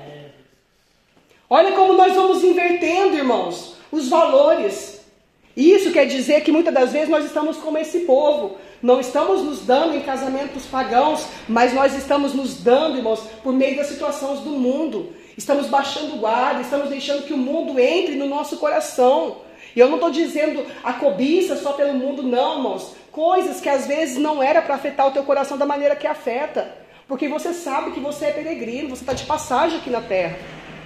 Olha como nós vamos invertendo, irmãos, os valores. Isso quer dizer que muitas das vezes nós estamos como esse povo. Não estamos nos dando em casamentos pagãos, mas nós estamos nos dando, irmãos, por meio das situações do mundo. Estamos baixando guarda, estamos deixando que o mundo entre no nosso coração. E eu não estou dizendo a cobiça só pelo mundo, não, irmãos. Coisas que às vezes não era para afetar o teu coração da maneira que afeta. Porque você sabe que você é peregrino, você está de passagem aqui na terra.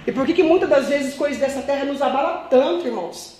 E por que, que muitas das vezes coisas dessa terra nos abalam tanto, irmãos?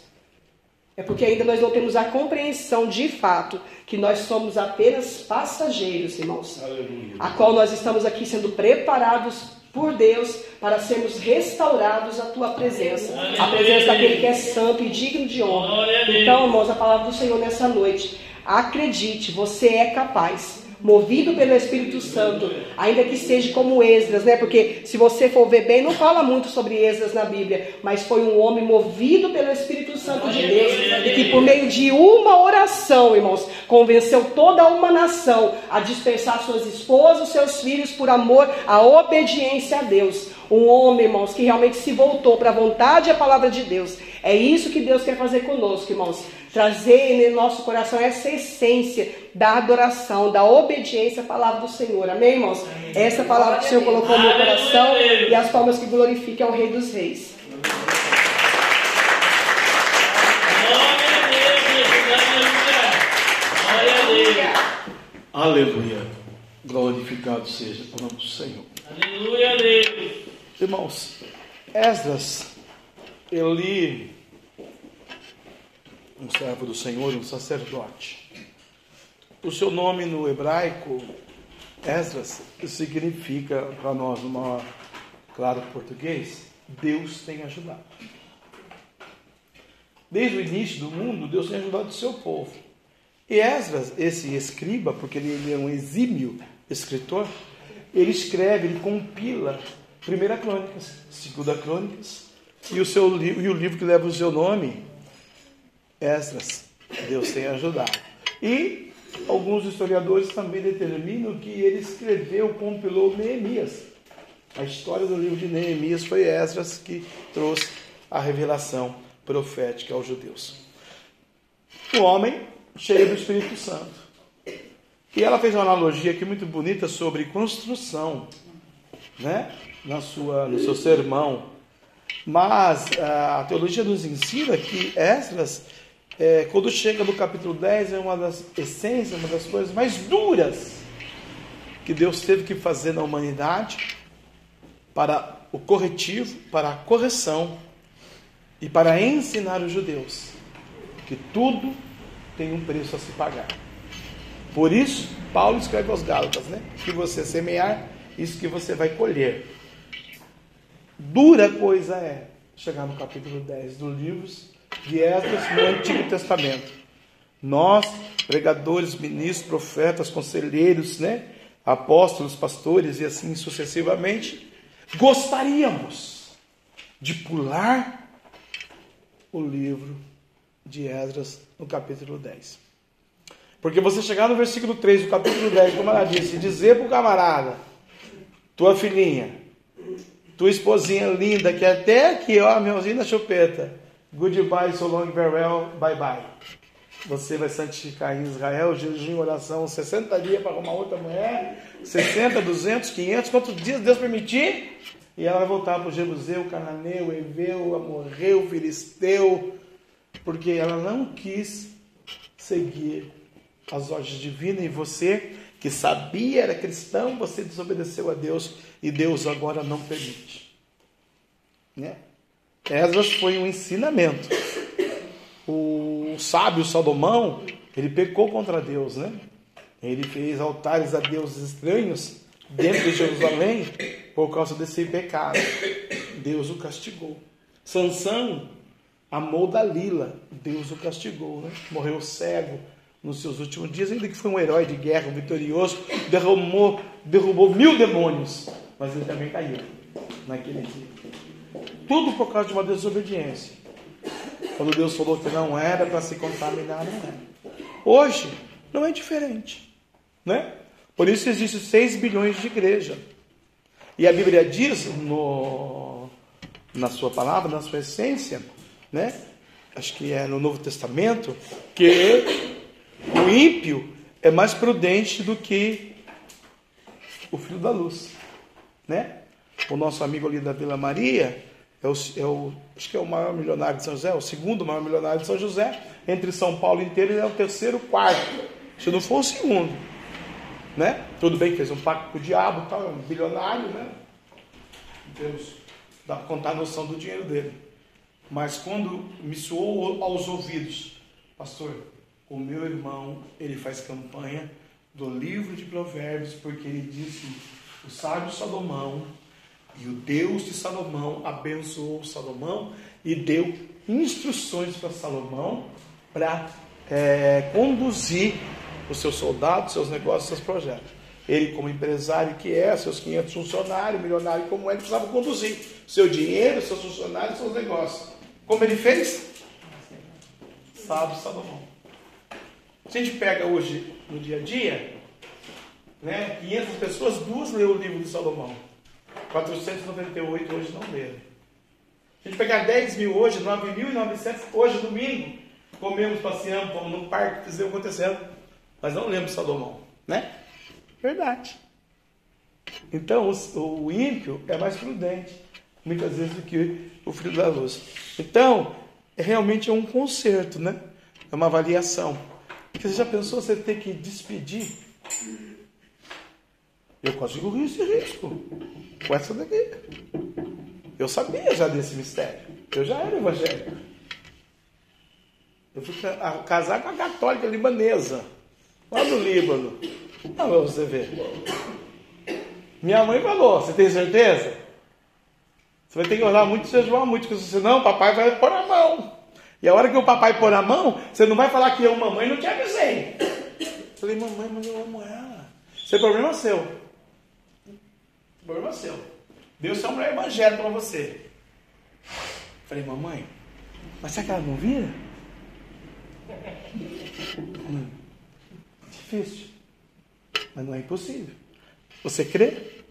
É porque ainda nós não temos a compreensão de fato que nós somos apenas passageiros, irmãos. Aleluia. A qual nós estamos aqui sendo preparados por Deus para sermos restaurados à tua presença. Aleluia. A presença daquele que é santo e digno de honra. Então, irmãos, a palavra do Senhor nessa noite. Acredite, você é capaz movido pelo Espírito Santo, ainda que seja como Esdras, né? Porque se você for ver bem, não fala muito sobre Esdras na Bíblia, mas foi um homem movido pelo Espírito Santo de Deus e que por meio de uma oração, irmãos, convenceu toda uma nação a dispersar suas esposas, seus filhos por amor à obediência a Deus. Um homem, irmãos, que realmente se voltou para a vontade e a palavra de Deus. É isso que Deus quer fazer conosco, irmãos trazer no nosso coração essa essência da adoração, da obediência à palavra do Senhor. Amém, irmãos? Essa palavra que o Senhor colocou no meu coração e as palmas que glorificam ao Rei dos Reis. Glória a Deus, aleluia. Glória a Deus. Aleluia. Glorificado seja o nome do Senhor. Aleluia a Deus. Irmãos, Esdras, ele, um servo do Senhor, um sacerdote. O seu nome no hebraico, Esdras, significa para nós, no maior claro português, Deus tem ajudado. Desde o início do mundo, Deus tem ajudado o seu povo. E Esdras, esse escriba, porque ele, é um exímio escritor, ele escreve, ele compila Primeira Crônicas, Segunda Crônicas e o, seu, e o livro que leva o seu nome, Esdras. Deus tem ajudado. E alguns historiadores também determinam que ele escreveu, compilou Neemias. A história do livro de Neemias foi Esdras que trouxe a revelação profética aos judeus. Um homem cheio do Espírito Santo. E ela fez uma analogia aqui muito bonita sobre construção, né? Na sua, no seu sermão. Mas ah, a teologia nos ensina que Esdras, eh, quando chega no capítulo 10, é uma das essências, uma das coisas mais duras que Deus teve que fazer na humanidade para o corretivo, para a correção e para ensinar os judeus que tudo tem um preço a se pagar. Por isso, Paulo escreve aos Gálatas, né? Que você semear, isso que você vai colher. Dura coisa é chegar no capítulo 10 dos livros de Esdras no Antigo Testamento. Nós, pregadores, ministros, profetas, conselheiros, né? apóstolos, pastores e assim sucessivamente, gostaríamos de pular o livro de Esdras no capítulo 10. Porque você chegar no versículo 3 do capítulo 10, como ela disse, e dizer para o camarada, tua filhinha, tua esposinha linda, que até aqui, ó, melzinho da chupeta, goodbye, so long, farewell, bye bye. Você vai santificar em Israel, jejum, oração, 60 dias para arrumar outra mulher, 60, 200, 500, quantos dias Deus permitir, e ela vai voltar para o Jebuseu, Cananeu, Eveu, Amorreu, Filisteu, porque ela não quis seguir as ordens divinas e você, que sabia, era cristão, você desobedeceu a Deus e Deus agora não permite. Né? Esdras foi um ensinamento. O sábio Salomão, ele pecou contra Deus, né? Ele fez altares a deuses estranhos dentro de Jerusalém por causa desse pecado. Deus o castigou. Sansão amou Dalila, Deus o castigou, né? Morreu cego nos seus últimos dias, ainda que foi um herói de guerra, um vitorioso, derrubou mil demônios, mas ele também caiu naquele dia. Tudo por causa de uma desobediência. Quando Deus falou que não era para se contaminar, não era. Hoje não é diferente, né? Por isso existem 6 bilhões de igreja. E a Bíblia diz no, na sua palavra, na sua essência, né? Acho que é no Novo Testamento, que o ímpio é mais prudente do que o filho da luz, né? O nosso amigo ali da Vila Maria é o, é o, acho que é o maior milionário de São José, o segundo maior milionário de São José. Entre São Paulo inteiro, ele é o terceiro, quarto. Se não for o segundo, né? Tudo bem que fez um pacto com o diabo, tal, é um bilionário, né? Deus dá para contar a noção do dinheiro dele. Mas quando me soou aos ouvidos, pastor, o meu irmão, ele faz campanha do livro de Provérbios, porque ele disse: o sábio Salomão e o Deus de Salomão abençoou Salomão e deu instruções para Salomão para é, conduzir os seus soldados, seus negócios, seus projetos. Ele, como empresário que é, seus 500 funcionários, milionário como ele, precisava conduzir seu dinheiro, seus funcionários, seus negócios. Como ele fez? Sábio Salomão. Se a gente pega hoje no dia a dia, né, 500 pessoas, duas leu o livro de Salomão. 498 hoje não leram. Se a gente pegar 10 mil hoje, 9.900 hoje domingo, comemos, passeamos, fomos no parque, fizemos acontecendo. Mas não lembro Salomão, né? Verdade. Então, o, o ímpio é mais prudente, muitas vezes, do que o filho da luz. Então, é realmente é um conserto, né? É uma avaliação. Porque você já pensou você ter que despedir? Eu quase corri esse risco com essa daqui. Eu sabia já desse mistério. Eu já era evangélico. Eu fui casar com a católica libanesa, lá do Líbano. Não, pra você ver. Minha mãe falou: Você tem certeza? Você vai ter que orar muito e jejuar muito, porque senão o papai vai pôr a mão. E a hora que o papai pôr a mão, você não vai falar que eu, mamãe, não te avisei. Eu falei, mamãe, mas eu amo ela. Isso é problema seu. Problema seu. Deus uma mulher evangélica para você. Falei, mamãe, mas será que ela não vira? Difícil. Mas não é impossível. Você crê?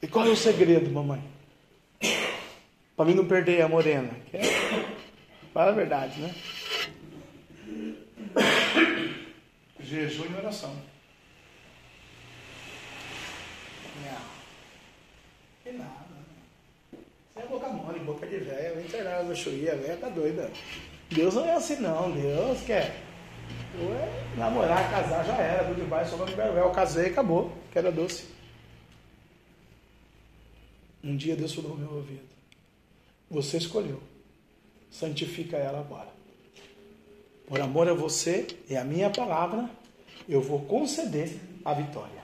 E qual é o segredo, mamãe? Para mim não perder a morena. É, fala a verdade, né? Jejum e oração. Não. Que nada. Você é boca mole, boca de velha, vem chuia, a velha tá doida. Deus não é assim não, Deus quer. Ué, namorar, casar já era, tudo de baixo, só no bervel. Casei, acabou, que era doce. Um dia Deus falou no meu ouvido. Você escolheu. Santifica ela agora. Por amor a você e a minha palavra, eu vou conceder a vitória.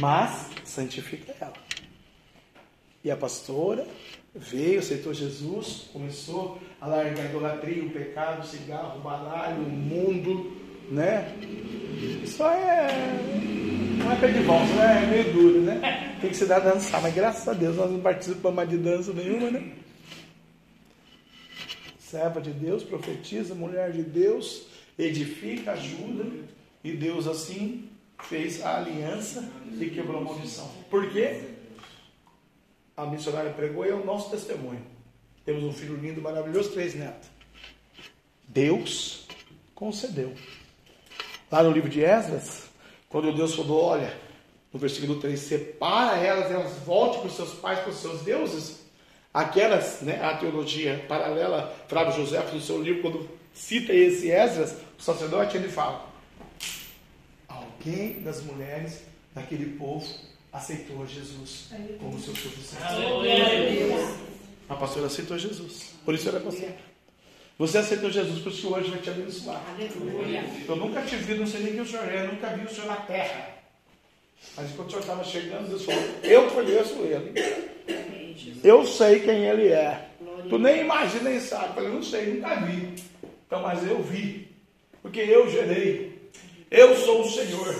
Mas santifica ela. E a pastora veio, aceitou Jesus, começou a largar a idolatria, o pecado, o cigarro, o baralho, o mundo, né? Isso é. Não é pé de valsa, né? É meio duro, né? Tem que se dar a dançar, mas graças a Deus nós não participamos de dança nenhuma, né? Serva de Deus, profetiza, mulher de Deus, edifica, ajuda, e Deus assim fez a aliança e quebrou a maldição. Por quê? A missionária pregou e é o nosso testemunho. Temos um filho lindo, maravilhoso, três netos. Deus concedeu. Lá no livro de Esdras, quando Deus falou, olha, no versículo 3, separa elas, elas voltem para os seus pais, para os seus deuses. Aquelas, né, a teologia paralela, Flávio José, no seu livro, quando cita esse Esdras, o sacerdote, ele fala: alguém das mulheres daquele povo aceitou Jesus como seu suficiente. A pastora aceitou Jesus. Por isso ela é pastora. Você aceitou Jesus, por isso hoje vai te abençoar. Eu nunca te vi, não sei nem quem o senhor é, nunca vi o senhor na terra. Mas quando o senhor estava chegando, Deus falou: Eu conheço ele. Eu sei quem ele é. Tu nem imagina nem sabe. Eu falei, não sei, nunca vi. Então, mas eu vi. Porque eu gerei. Eu sou o Senhor.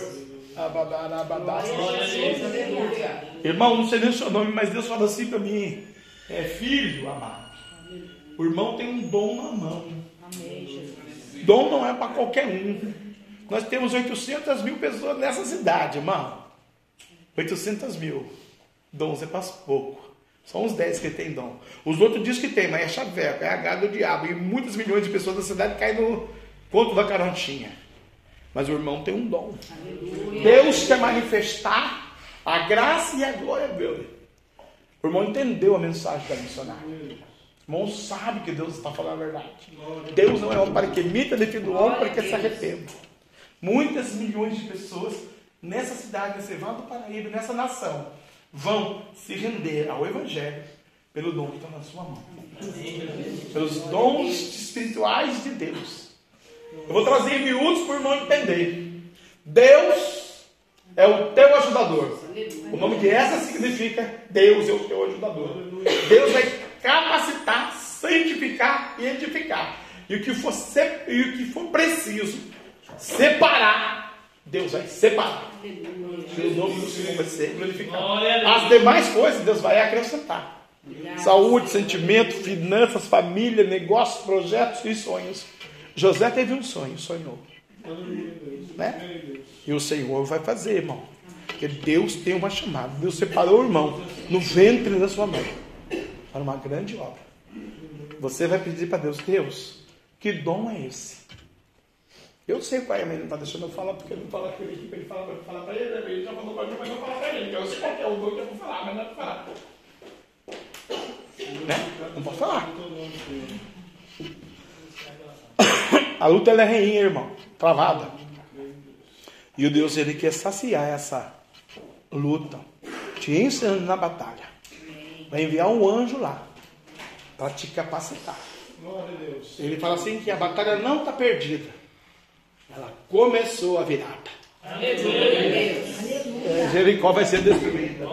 Irmão, não sei nem o seu nome, mas Deus fala assim para mim: é filho amado. O irmão tem um dom na mão. Dom não é para qualquer um. Nós temos 800 mil pessoas nessa cidade, irmão. 800 mil. Dons é para pouco. Só uns 10 que tem dom. Os outros dizem que tem, mas é chaveco, é a gado do diabo. E muitos milhões de pessoas da cidade caem no conto da carontinha. Mas o irmão tem um dom. Aleluia. Deus quer manifestar a graça e a glória dele. O irmão entendeu a mensagem da missionária. O irmão sabe que Deus está falando a verdade. Deus não é homem para que imita, nem filho do homem para que se arrependa. Muitas milhões de pessoas nessa cidade, nesse do Paraíba, nessa nação, vão se render ao Evangelho pelo dom que está na sua mão. Pelos dons espirituais de Deus. Eu vou trazer miúdos para o irmão entender. Deus é o teu ajudador. O nome de essa significa Deus é o teu ajudador. Deus vai capacitar, santificar e edificar. E o que for, e o que for preciso separar, Deus vai separar. E nome do Senhor vai ser glorificado. As demais coisas Deus vai acrescentar. Saúde, sentimento, finanças, família, negócios, projetos e sonhos. José teve um sonho, sonhou. Né? E o Senhor vai fazer, irmão. Porque Deus tem uma chamada. Deus separou o irmão no ventre da sua mãe para uma grande obra. Você vai pedir para Deus, Deus, que dom é esse? Eu sei qual é, mas ele não está deixando eu falar, porque ele não fala com ele aqui, ele fala para falar para ele, né? ele já falou para mim, mas eu falar para ele. Eu sei qual é o dom que eu vou falar, mas não é para falar. Né? Não pode falar. A luta ela é reinha, irmão. Travada. E o Deus ele quer saciar essa luta, te ensinando na batalha. Vai enviar um anjo lá para te capacitar. Ele fala assim que a batalha não está perdida. Ela começou a virada. É, Jericó vai ser destruída.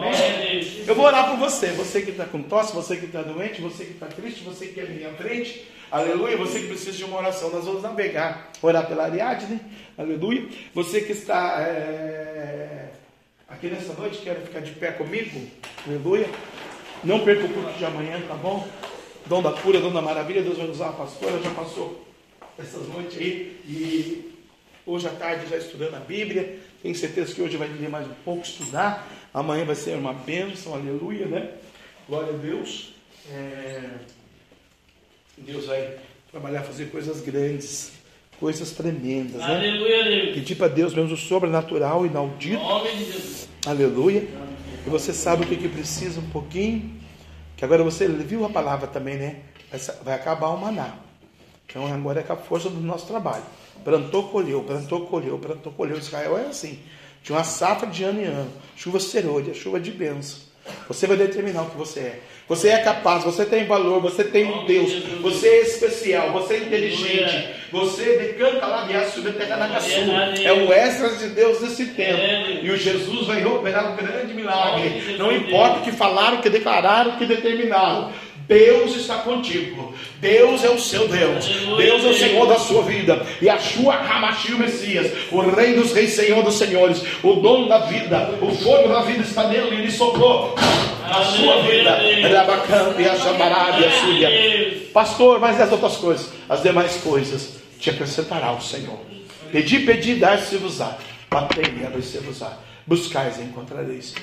Eu vou orar por você. Você que está com tosse, você que está doente, você que está triste, você que quer vir à frente. Aleluia. Você que precisa de uma oração. Nós vamos navegar. Orar pela Ariadne. Aleluia. Você que está é, aqui nessa noite, quer ficar de pé comigo. Aleluia. Não perca o culto de amanhã, tá bom? Dom da cura, dom da maravilha. Deus vai usar a pastora. Já passou essas noites aí. E Hoje à tarde já estudando a Bíblia. Tenho certeza que hoje vai vir mais um pouco estudar. Amanhã vai ser uma bênção, aleluia, né? Glória a Deus. É... Deus vai trabalhar, fazer coisas grandes, coisas tremendas, né? Aleluia, aleluia. Pedir para Deus mesmo o sobrenatural, inaudito. Nome de Jesus. Aleluia. E você sabe o que, que precisa um pouquinho. Que agora você viu a palavra também, né? Vai, vai acabar o maná. Então agora é com a força do nosso trabalho. Plantou, colheu, plantou, colheu, plantou, colheu. Israel é assim. Tinha uma safra de ano em ano. Chuva serôdia, chuva de bênção. Você vai determinar o que você é. Você é capaz, você tem valor, você tem um Deus, você é especial, você é inteligente, você decanta lá de aço, É o extras de Deus nesse tempo. E o Jesus vai operar um grande milagre. Não importa o que falaram, o que declararam, o que determinaram. Deus está contigo. Deus é o seu Deus. Deus é o Senhor da sua vida. E a sua Ramachil Messias, o Rei dos Reis, Senhor dos Senhores, o dono da vida, o fogo da vida está nele. Ele soprou a sua vida. e a chamarada e a sua. Pastor, mas as outras coisas, as demais coisas, te acrescentará o Senhor. Pedi, pedi, dar-se-vos-á. Batei e abrir-se-vos-á. Buscais e encontrareis.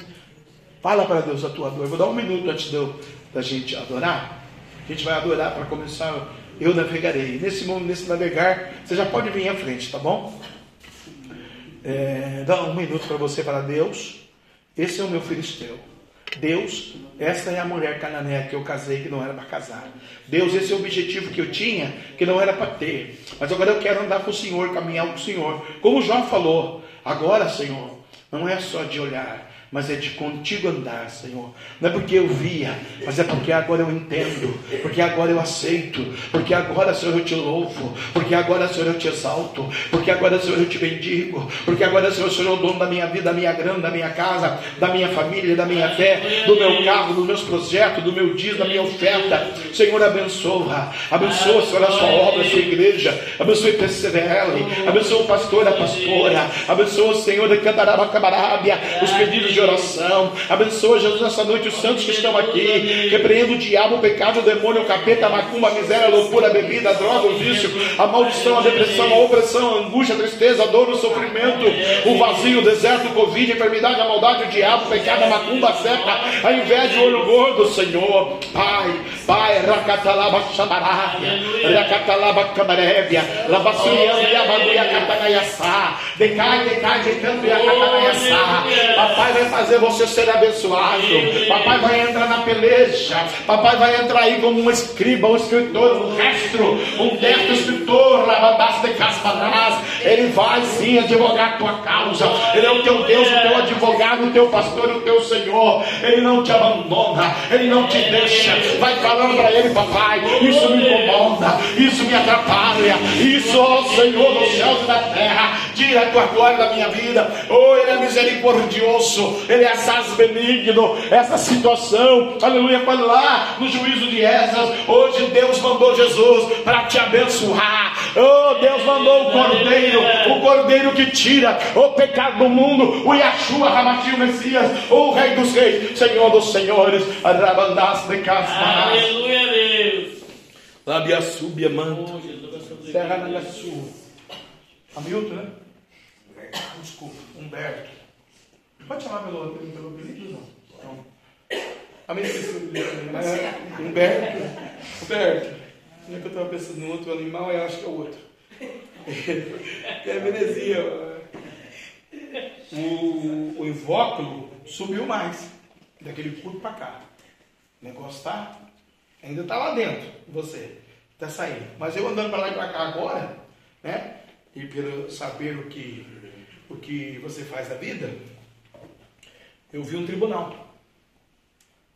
Fala para Deus a tua dor. vou dar um minuto antes de eu da gente adorar, a gente vai adorar para começar. Eu navegarei. Nesse momento, nesse navegar, você já pode vir à frente, tá bom? É, dá um minuto para você falar: Deus, esse é o meu filisteu. Deus, essa é a mulher cananeia que eu casei, que não era para casar. Deus, esse é o objetivo que eu tinha, que não era para ter. Mas agora eu quero andar com o Senhor, caminhar com o Senhor. Como Jó falou, agora, Senhor, não é só de olhar, mas é de contigo andar, Senhor. Não é porque eu via, mas é porque agora eu entendo, porque agora eu aceito, porque agora, Senhor, eu te louvo, porque agora, Senhor, eu te exalto, porque agora, Senhor, eu te bendigo, porque agora, Senhor, o Senhor é o dono da minha vida, da minha grana, da minha casa, da minha família, da minha fé, do meu carro, dos meus projetos, do meu dia, da minha oferta. Senhor, abençoa, abençoa, Senhor, a sua obra, a sua igreja, abençoe PCVL, abençoa o pastor, a pastora, abençoa, Senhor, de Cantaraba, Camarábia, os pedidos de de oração. Abençoa, Jesus, nessa noite os santos que estão aqui. Repreenda o diabo, o pecado, o demônio, o capeta, a macumba, a miséria, a loucura, a bebida, a droga, o vício, a maldição, a depressão, a opressão, a angústia, a tristeza, a dor, o sofrimento, o vazio, o deserto, o covid, a enfermidade, a maldade, o diabo, o pecado, a macumba, a seca, a inveja, o olho gordo, Senhor. Pai, Pai, Racatalaba Xamarábia, Racatalaba Camarévia, Labassuriana e Abaduia Catanaiaçá, decai, decai, decando a Catanaiaçá. Papai fazer você ser abençoado. Papai vai entrar na peleja. Papai vai entrar aí como um escriba, um escritor, um restro, um destro escritor, lavabaço de caspanás. Ele vai sim advogar a tua causa. Ele é o teu Deus, o teu advogado, o teu pastor, o teu Senhor. Ele não te abandona, ele não te deixa. Vai falando para ele, papai. Isso me incomoda, isso me atrapalha. Isso, ó Senhor dos céus e da terra, tira a tua glória da minha vida. Oh, ele é misericordioso. Ele é assaz benigno, essa situação, aleluia, foi lá no juízo de Esas, hoje Deus mandou Jesus para te abençoar, oh Deus mandou o Cordeiro, o Cordeiro que tira o pecado do mundo, o Yahshua Ramatil Messias, o Rei dos Reis, Senhor dos Senhores, Rabandas de Aleluia, Deus. Labia subia manto, Serra na sua. Hamilton, né? Desculpa, Humberto. Pode chamar pelo, pelo, pelo apelido? Não. não. A minha esqueci o Humberto. Humberto. Não é que eu estava pensando no outro animal, eu acho que é o outro. é Venezinha. O, o invóculo subiu mais. Daquele pulo para cá. O negócio tá. Ainda tá lá dentro, você. Tá saindo. Mas eu andando para lá e para cá agora, né? E pelo saber o que, o que você faz da vida, eu vi um tribunal.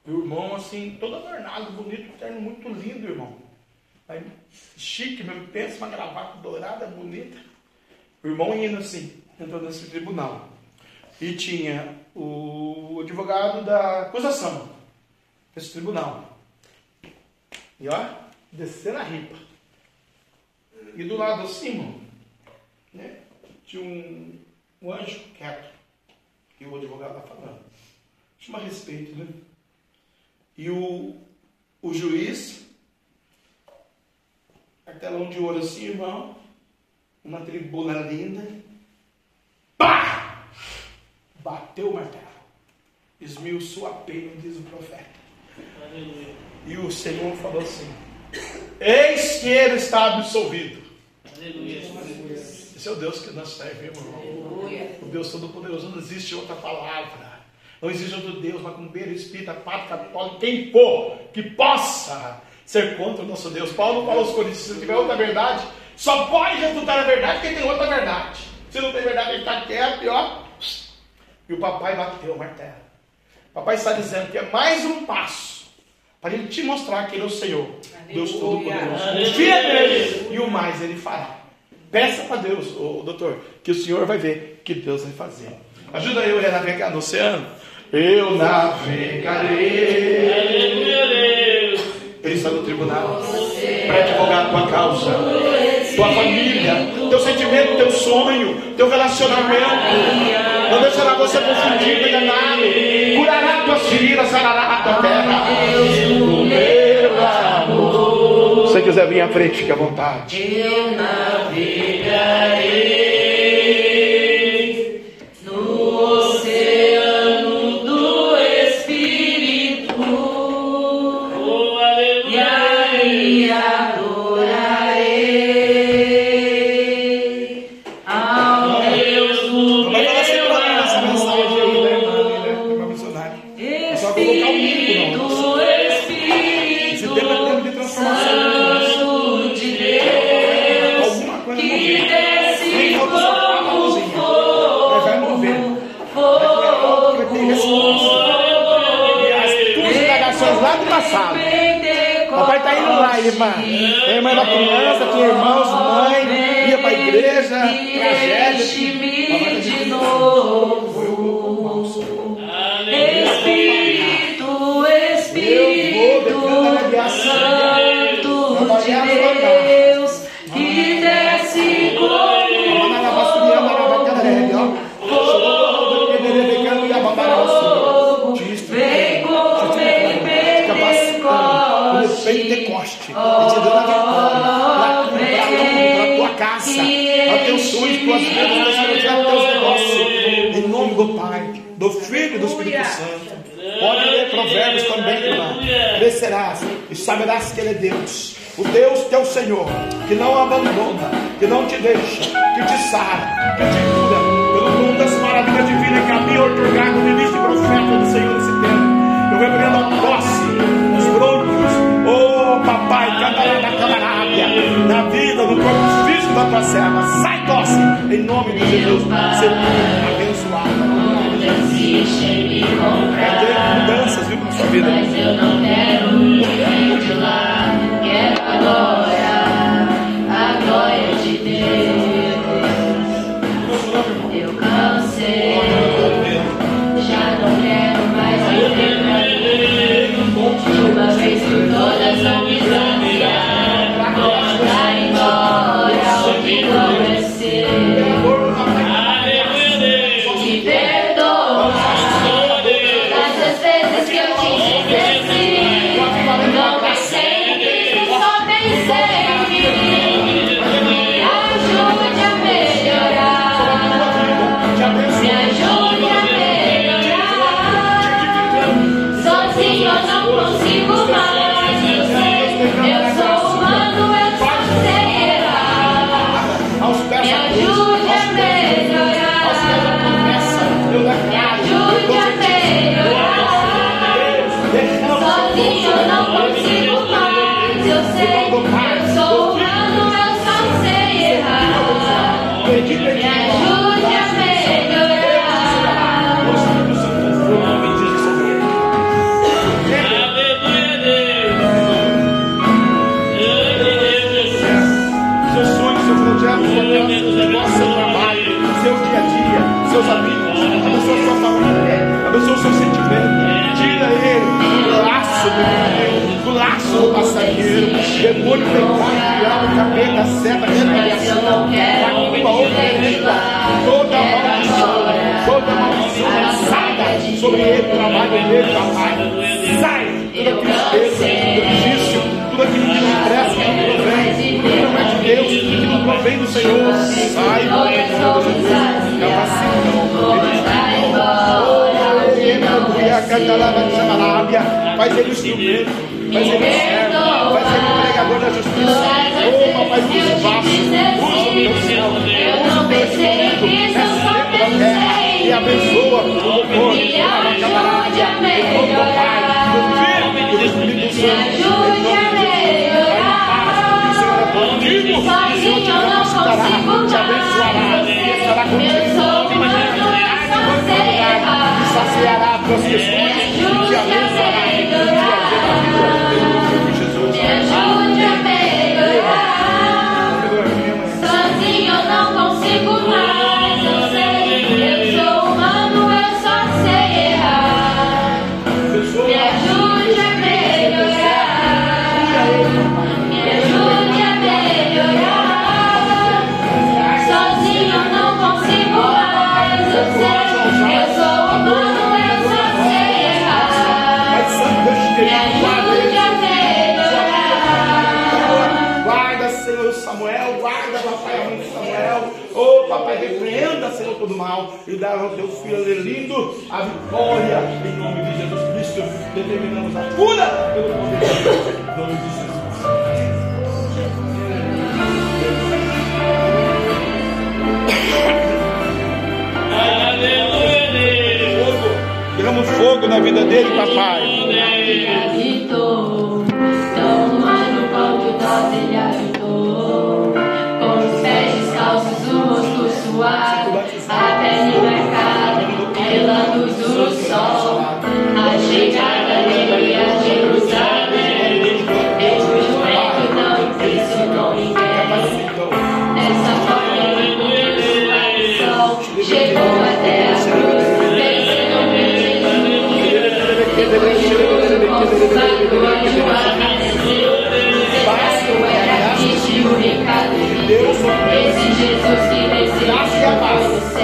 O irmão, assim, todo adornado, bonito, terno muito lindo, irmão. Aí, chique mesmo, pensa uma gravata dourada, bonita. O irmão indo assim, entrando nesse tribunal. E tinha o advogado da acusação, nesse tribunal. E ó, descendo a ripa. E do lado irmão, né, tinha um, um anjo quieto. E o advogado lá falando. Chama respeito, né? E o, o juiz, cartelão de ouro assim, irmão, uma tribuna linda, pá! Bateu o martelo, esmiuçou a pena, diz o profeta. Aleluia. E o Senhor falou assim: Eis que ele está absolvido. Aleluia. Esse é o Deus que nós servimos, irmão. O Deus Todo-Poderoso, não existe outra palavra. Não existe outro Deus, macumbeiro, espírita, padre, católico, quem for que possa ser contra o nosso Deus. Paulo falou aos Coríntios: se tiver outra verdade, só pode resultar a verdade quem tem outra verdade. Se não tem verdade, ele está quieto e ó. E o papai bateu o martelo. O papai está dizendo que é mais um passo para ele te mostrar que ele é o Senhor, Deus Todo-Poderoso. Confia nele e o mais ele fará. Peça para Deus, ô, doutor, que o Senhor vai ver que Deus vai fazer. Ajuda eu a navegar no oceano. Eu navegarei. Ele está no tribunal para advogar a tua causa, tua família, teu sentimento, teu sonho, teu relacionamento. Não deixará você confundido, enganado. Curará tuas feridas, sarará a tua terra. Se quiser vir à frente, fique à vontade. Eu navegarei irmã. Tem irmã da criança, tinha irmãos, mãe, ia para a igreja, tragédia. Tuas vidas, para teus negócios, em nome do Pai, do Filho e do Espírito Santo. Pode ler provérbios também, irmã. Crescerás e saberás que Ele é Deus. O Deus que é o Senhor, que não abandona, que não te deixa, que te sara, que te cura, pelo mundo das maravilhas divinas, caminho otorgado no início profeta do Senhor nesse tempo. Eu repreendo a tosse, os brônquios, oh papai, cantará na camarábia, na vida, no corpo da tua serva. Sai tosse, em nome de Jesus, ser abençoada. Em me Vai comprar. ter mudanças, viu, na sua vida. Mas eu não quero ir de lá, quero agora a glória de Deus. Eu cansei, já não quero mais viver uma vez embora seus amigos, abençoa sua família, abençoa o seu sentimento. Tira ele do laço do inimigo, do laço do passageiro. Demônio pecado, diabo, capeta, seta, retaliação, macumba, oferenda, toda maldição, toda maldição lançada sobre ele, trabalho dele, papai. Sai! Toda tristeza, todo vício, aquilo que não presta, que não provém, que não é de Deus, que não provém do Senhor. Sai, em nome de Jesus. Capacita. Faz ele instrumento, faz ele servo, faz ele pregador da justiça. Oh, papai, usa o vaso, usa o teu céu, usa o teu instrumento, tempo da terra, e abençoa o doutor, a camarada, do Pai, do Filho e do Espírito Santo. Contigo, o Senhor te capacitará, te abençoará, e estará contigo. E saciará as tuas todo mal e dá ao teu filho lindo a vitória em nome de Jesus Cristo. Determinamos a cura pelo poder de Deus, em nome de Jesus. Aleluia, derrama fogo na vida dele, papai. Deus. Esse Jesus que desceu do céu, em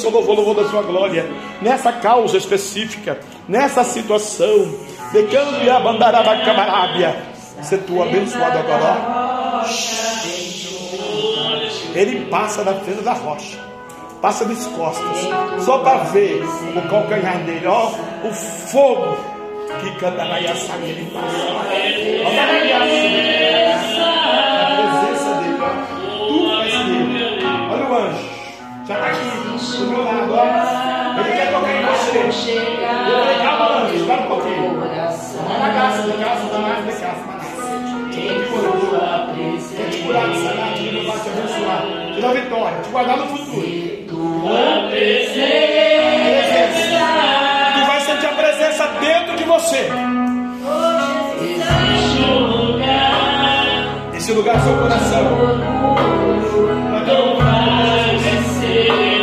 seu louvor, louvor da sua glória. Nessa causa específica, nessa situação. De cambia bandaraba camarábia. Ser tu abençoado agora. Ele passa na frente da rocha. Passa nas costas. Só para ver o calcanhar dele. Ó, o fogo que canta na Yassami. Ele passa. Aqui do meu. Ó. Ele quer tocar em você. Eu falei, calma, anjo. Espera um pouquinho. Vai na graça, de graça, da mais de graça. Quer te curar de sanar, te levar, te abençoar, te dar vitória, te guardar no futuro. Presença. Tu vai sentir a presença dentro de você. Esse lugar é seu coração. Não Vai, Amém.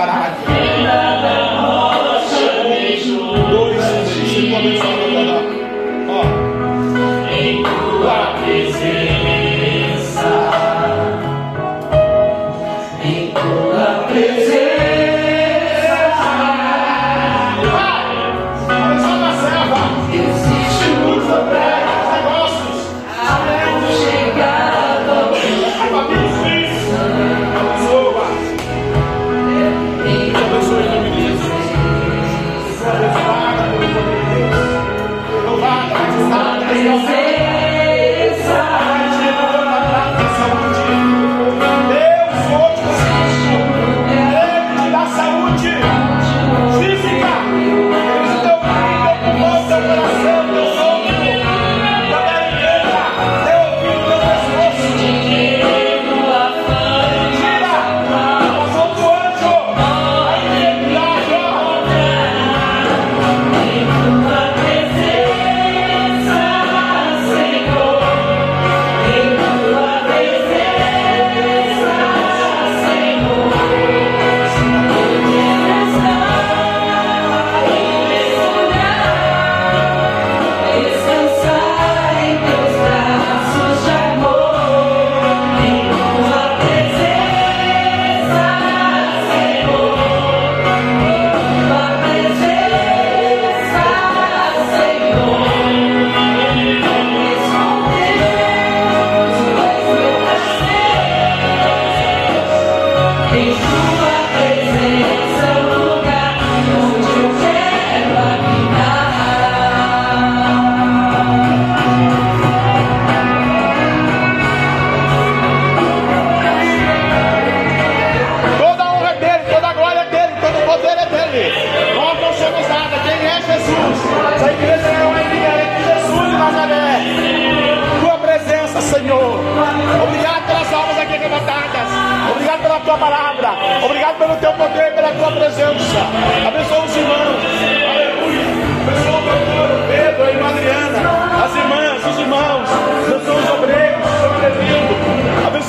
para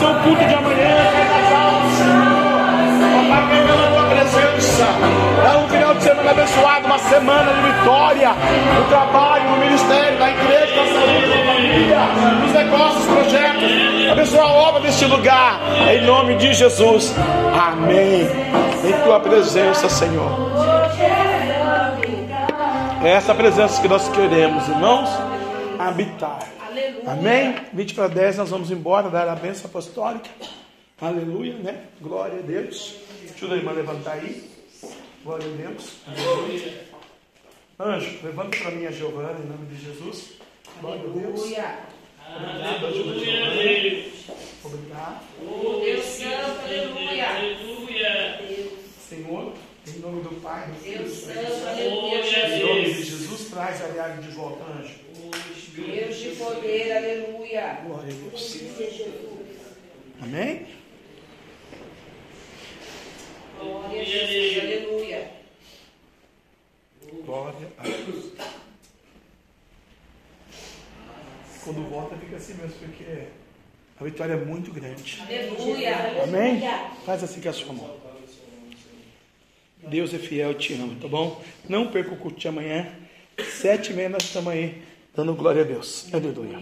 Abençoa o culto de amanhã. Cada alma, Senhor. Ó Pai, vem pela tua presença. Dá um final de semana abençoado, uma semana de vitória no trabalho, no ministério, na igreja, na saúde, na família, nos negócios, projetos. Abençoa a obra deste lugar, em nome de Jesus. Amém. Em tua presença, Senhor. É essa presença que nós queremos, irmãos, habitar. Amém? 20 para 10, nós vamos embora, dar a bênção apostólica. Aleluia, né? Glória a Deus. Ajuda a irmã levantar aí. Glória a Deus. Aleluia. Anjo, levanta para mim a Giovana, em nome de Jesus. Glória a Deus. Obrigado, ajuda Giovana. Obrigado. Deus Santo, aleluia. Aleluia. Senhor, em nome do Pai, do Filho e do Santo, Santo. aleluia. Em nome de Jesus, traz a aliado de volta, anjo. Deus de poder, aleluia. Glória a Deus. Amém? Glória a Jesus, aleluia. Glória a Deus. Quando volta, fica assim mesmo, porque a vitória é muito grande. Aleluia. Amém? Faz assim com a sua mão. Deus é fiel e te ama, tá bom? Não perca o culto de amanhã. Sete e meia nós estamos aí dando glória a Deus. Aleluia.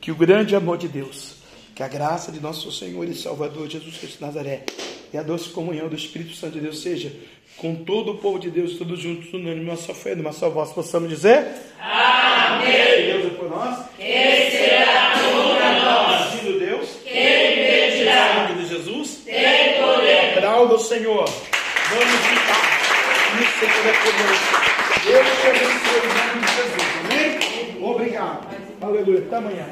Que o grande amor de Deus, que a graça de nosso Senhor e Salvador Jesus Cristo de Nazaré e a doce comunhão do Espírito Santo de Deus seja com todo o povo de Deus, todos juntos, unânime, uma só fé, numa só voz, possamos dizer? Amém. Deus é por nós. Quem será contra nós? Agindo Deus. Quem impedirá? Em nome de Jesus. Tem poder. Aplauda o Senhor. Vamos ficar. Isso é poderoso. Deus te abençoe em nome de Jesus. Obrigado. Aleluia. Até amanhã.